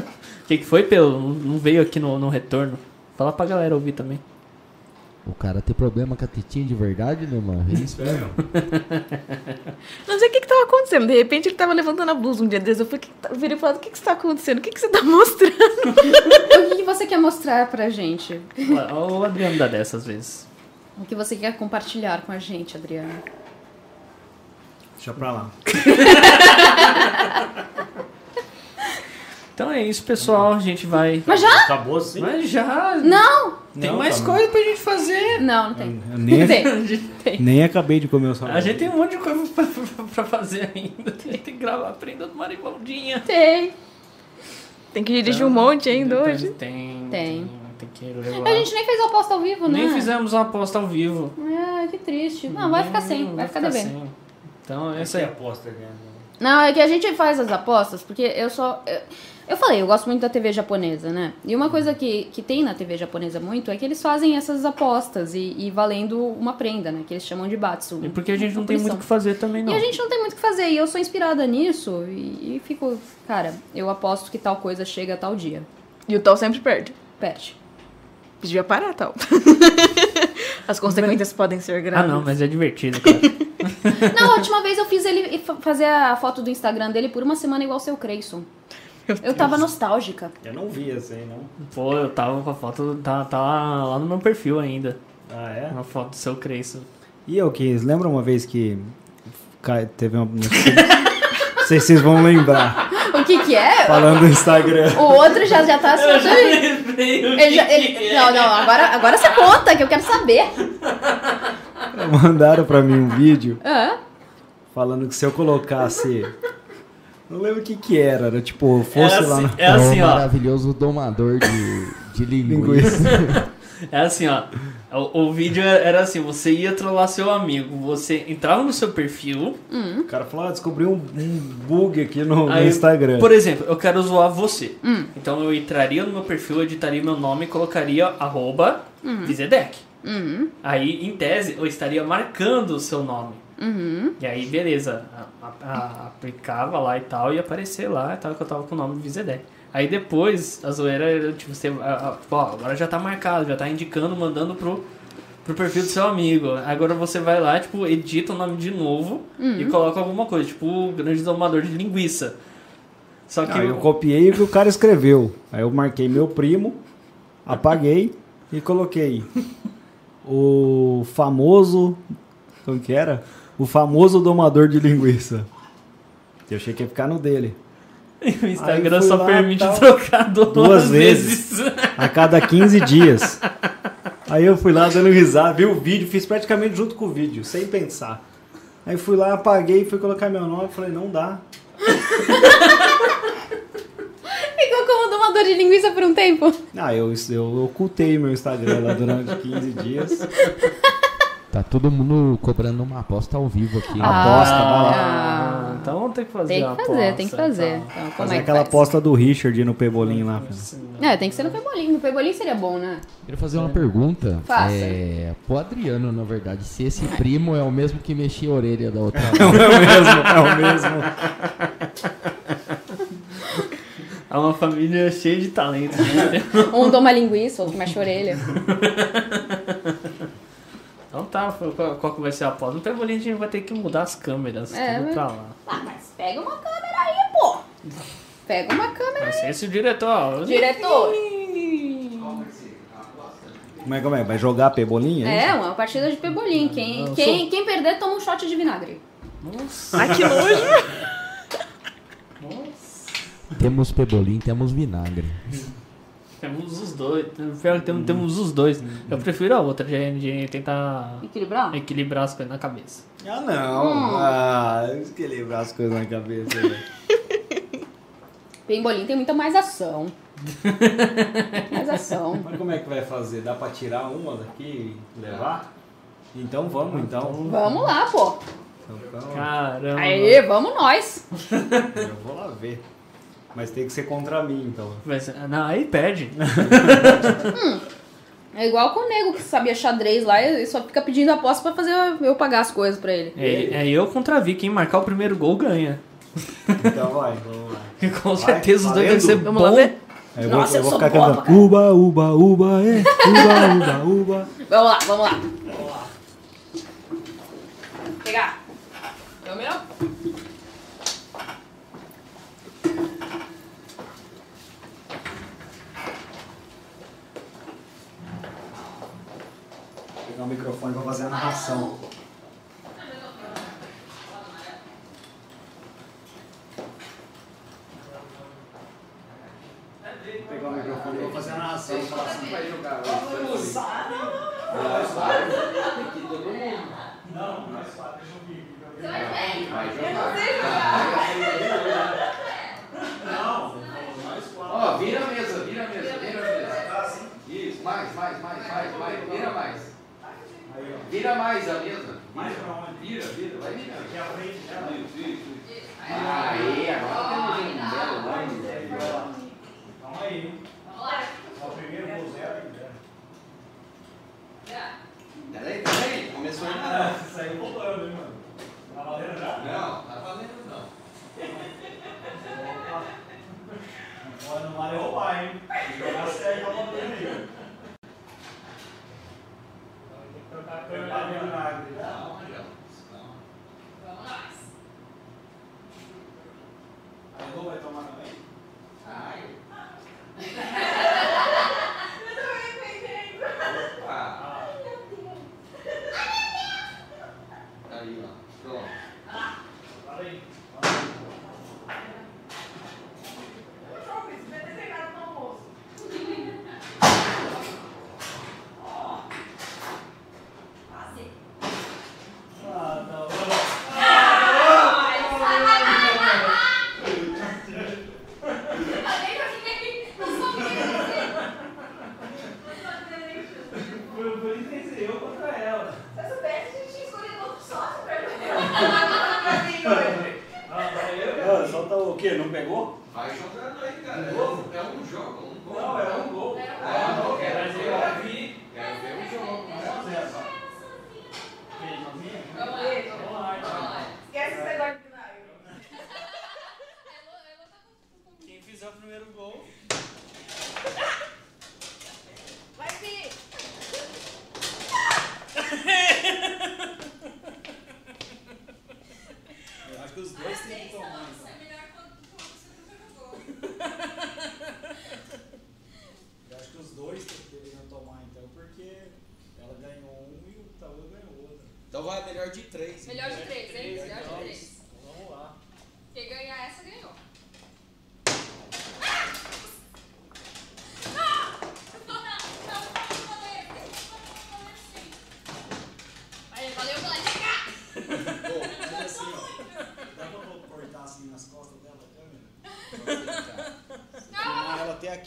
que, que foi, Pelo? Não- veio aqui no, no retorno. Fala pra galera ouvir também. O cara tem problema com a tetinha de verdade, né, mano? É isso mesmo. Não sei o que que tava acontecendo. De repente ele tava levantando a blusa um dia desses. Eu fui, que tá- virei e falei, o que que está acontecendo? O que que você tá mostrando? O que, que você quer mostrar pra gente? O Adriano dá dessas vezes. O que você quer compartilhar com a gente, Adriano? Deixa pra lá. Então é isso, pessoal. A gente vai. Mas já? Acabou assim? Mas já! Não! Tem Não, mais tá coisa pra gente fazer. Não, não tem. Eu nem, Tem. Tem. nem acabei de comer o salmão. A gente tem um monte de coisa pra, pra- pra fazer ainda. A gente tem que gravar a prenda do Mariboldinha. Tem. Tem que dirigir um monte ainda Tem- hoje. Tem. Tem. Tem que levar. A gente nem fez a aposta ao vivo, né? Nem fizemos uma aposta ao vivo. É, que triste. Não, vai ficar sem, Hum, vai ficar devendo. sem. Então, é isso aí. aposta, cara. Não, é que a gente faz as apostas, porque eu só. Eu, eu falei, eu gosto muito da TV japonesa, né? E uma coisa que, que tem na TV japonesa muito é que eles fazem essas apostas e, e valendo uma prenda, né? Que eles chamam de Batsu. E porque a gente não tem muito o que fazer também, não. E a gente não tem muito o que fazer. E eu sou inspirada nisso e, e fico, cara, eu aposto que tal coisa chega a tal dia. E o Tal sempre perde. Perde. Devia parar, Tal. As consequências podem ser Ah, graves. não, mas é divertido, cara. Na última vez eu fiz ele fa- fazer a foto do Instagram dele por uma semana igual o seu Creyson. Eu tava nostálgica. Eu não vi assim, não. Pô, eu tava com a foto, tá, tá lá, lá no meu perfil ainda. Ah, é? Uma foto do seu Cresço. E eu que lembra uma vez que teve uma. Não sei, não sei se vocês vão lembrar. O que que é? Falando do Instagram. O outro já, já tá assim. Ele já- ele- não, não, agora, agora você conta, que eu quero saber. Mandaram pra mim um vídeo Ah, falando que se eu colocasse. Não lembro o que que era, era tipo, fosse é lá assim, no. é assim, o ó. maravilhoso domador de, de. Linguiça. É assim, ó. O, o vídeo era assim, você ia trollar seu amigo, você entrava no seu perfil, O cara falou, ah, descobri um, um bug aqui no, no aí, Instagram. por exemplo, eu quero zoar você. Então eu entraria no meu perfil, editaria meu nome e colocaria arroba Vizedec. uhum, Aí, em tese, eu estaria marcando o seu nome. uhum. E aí, beleza, a- a- a- aplicava lá e tal, e aparecer lá e tal, que eu tava com o nome Vizedec. Aí depois, a zoeira era, tipo, você, a- a- tipo, ó, agora já tá marcado, já tá indicando, mandando pro, pro perfil do seu amigo. Agora você vai lá, tipo, edita o nome de novo e coloca alguma coisa, tipo, o grande domador de linguiça. Só que Ah, eu copiei o que o cara escreveu. Aí eu marquei meu primo, apaguei e coloquei o famoso. Como que era? O famoso domador de linguiça. Eu achei que ia ficar no dele. o Instagram só lá, permite tal, trocar duas, duas vezes. A cada 15 dias. Aí eu fui lá dando risada, vi o vídeo, fiz praticamente junto com o vídeo, sem pensar. Aí fui lá, apaguei, fui colocar meu nome, falei, não dá. Ficou como domador de linguiça por um tempo. Ah, eu, eu ocultei meu Instagram lá durante 15 dias. Tá todo mundo cobrando uma aposta ao vivo aqui. né? Aposta, vai lá. Ah, então tem que fazer Tem a que fazer, aposta, tem que fazer. então. Então, como Fazer é que aquela faz? aposta do Richard no Pebolim lá. filho. É, tem que ser no pebolim. No pebolim seria bom, né? Queria fazer uma pergunta. Faça. É, pro Adriano, na verdade, se esse primo é o mesmo que mexia a orelha da outra É o mesmo, é o mesmo. É uma família cheia de talento. Né? Um toma linguiça, outro mexe a orelha. tá, qual, qual que vai ser a aposta? No Pebolim a gente vai ter que mudar as câmeras, É, tudo mas- pra lá. Ah, mas pega uma câmera aí, pô. Pega uma câmera. Vai ser esse o diretor. Diretor. Como é, como é? Vai jogar Pebolim? É É, isso? uma partida de pebolim. Quem, Eu quem, quem perder toma um shot de vinagre. Ai, que nojo. temos pebolim, temos vinagre. Temos os dois. Pior que temos, temos os dois. Eu prefiro a outra, de, de tentar Equilibrar? equilibrar as coisas na cabeça. Ah, não. Ah, equilibrar as coisas na cabeça. velho. Pebolim tem muita mais ação. mais ação. Mas como é que vai fazer? Dá pra tirar uma daqui e levar? Então vamos, então. Vamos lá, pô. Então, Caramba. Aê, vamos nós. eu vou lá ver. Mas tem que ser contra mim, então. Vai ser- não, aí perde. É igual com o nego que sabia xadrez lá e só fica pedindo aposta pra fazer eu pagar as coisas pra ele. É, é eu contra Vi. Quem marcar o primeiro gol ganha. Então vai, vamos lá. Com Vai, certeza os dois devem ser Vamos lá ver? Aí eu vou, Nossa, eu eu vou sou ficar boa, cantando cara. Uba, uba, uba, é. Uba, uba, uba. Vamos lá, vamos lá. Pegar. Câmera. Vou pegar o microfone pra fazer a narração. Vou pegar o microfone e vou fazer a narração. Falar assim, vai jogar. Ó, vira a mesa, vira a mesa, vira a mesa. Isso, mais, mais, mais, mais, mais, vira mais. Vira mais a mesa. Mais pra onde? Vira, vira, vai virando. Aqui à frente dela. Isso, isso, isso. Aí, agora temos um belo nome. Calma aí. Ó, O primeiro gol zero aí. Peraí, peraí, começou ainda Você saiu rolando, hein,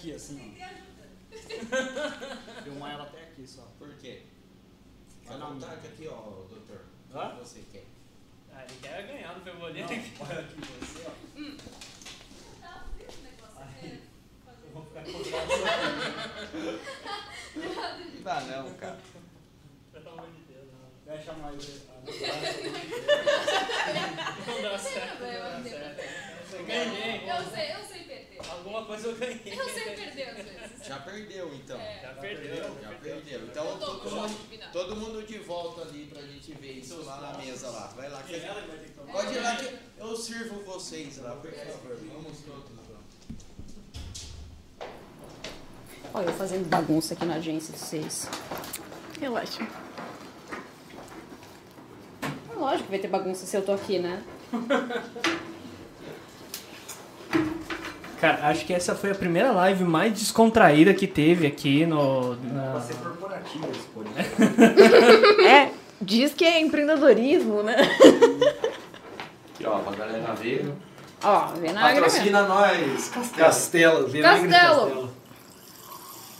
aqui, assim, ó. Filmar ela até aqui só. Por quê? Vai Fica na à vontade aqui, ó, doutor. Hã? O que você quer? Ah, ele quer ganhar no Não dá não, cara. Fecha mais. Não dá certo, não dá certo. Eu ganhei. Eu sei, eu sei perder. Alguma coisa eu ganhei. Eu sei perder às vezes. Já perdeu então. Já perdeu. Já perdeu. Então todo mundo, todo mundo de volta ali pra gente ver isso lá na mesa lá. Vai lá. que- Pode ir lá que eu sirvo vocês lá, por favor. Vamos todos lá. Olha, eu fazendo bagunça aqui na agência de vocês. Relaxa. Lógico que vai ter bagunça se eu tô aqui, né? Cara, acho que essa foi a primeira live mais descontraída que teve aqui no. Na... Vai ser corporativo esse podcast. É, diz que é empreendedorismo, né? Aqui ó, pra galera ver. Ó, vinagre mesmo. Patrocina nós, Castelo. Castelo, vinagre Castelo. castelo.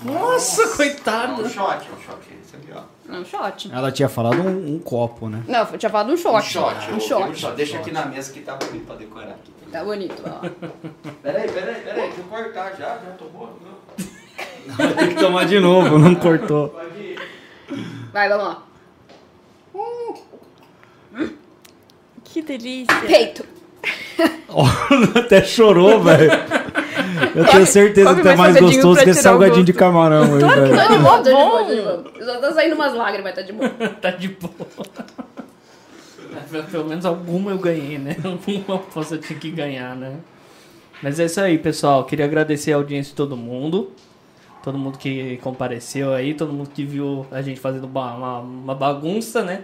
Nossa, Um coitado! shot, um shot. Esse aqui, ó. Não, shot. Ela tinha falado um, um copo, né? Não, eu tinha falado um shot. Um shot, Um shot. um shot. Deixa aqui na mesa que tá bonito pra decorar aqui. Tá bonito, ó. Peraí, peraí, peraí. Deixa eu cortar já. Já tomou? Não. Ter que tomar de novo, não cortou. Vai, vamos lá. Que delícia. Peito. Até chorou, velho. Eu tenho certeza que tá mais gostoso que esse salgadinho de camarão aí, velho. Tá de boa, tá de boa, tá de boa. Só tá saindo umas lágrimas, tá de boa. tá de boa. Pelo menos alguma eu ganhei, né? Alguma aposta eu tinha que ganhar, né? Mas é isso aí, pessoal. Queria agradecer a audiência de todo mundo. Todo mundo que compareceu aí, todo mundo que viu a gente fazendo uma, uma bagunça, né?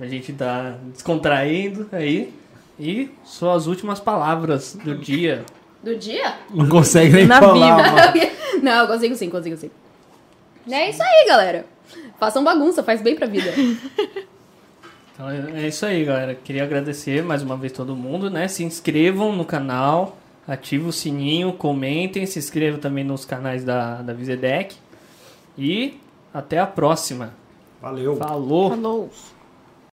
A gente tá descontraindo aí. E suas últimas palavras do dia. Do dia? Não consegue nem Na falar, mano. Não, eu consigo sim, consigo sim. É isso aí, galera. Façam bagunça, faz bem pra vida. Então é é isso aí, galera. Queria agradecer mais uma vez todo mundo, né? Se inscrevam no canal, ativem o sininho, comentem, se inscrevam também nos canais da, da Vizedec. E até a próxima. Valeu. Falou! Falou.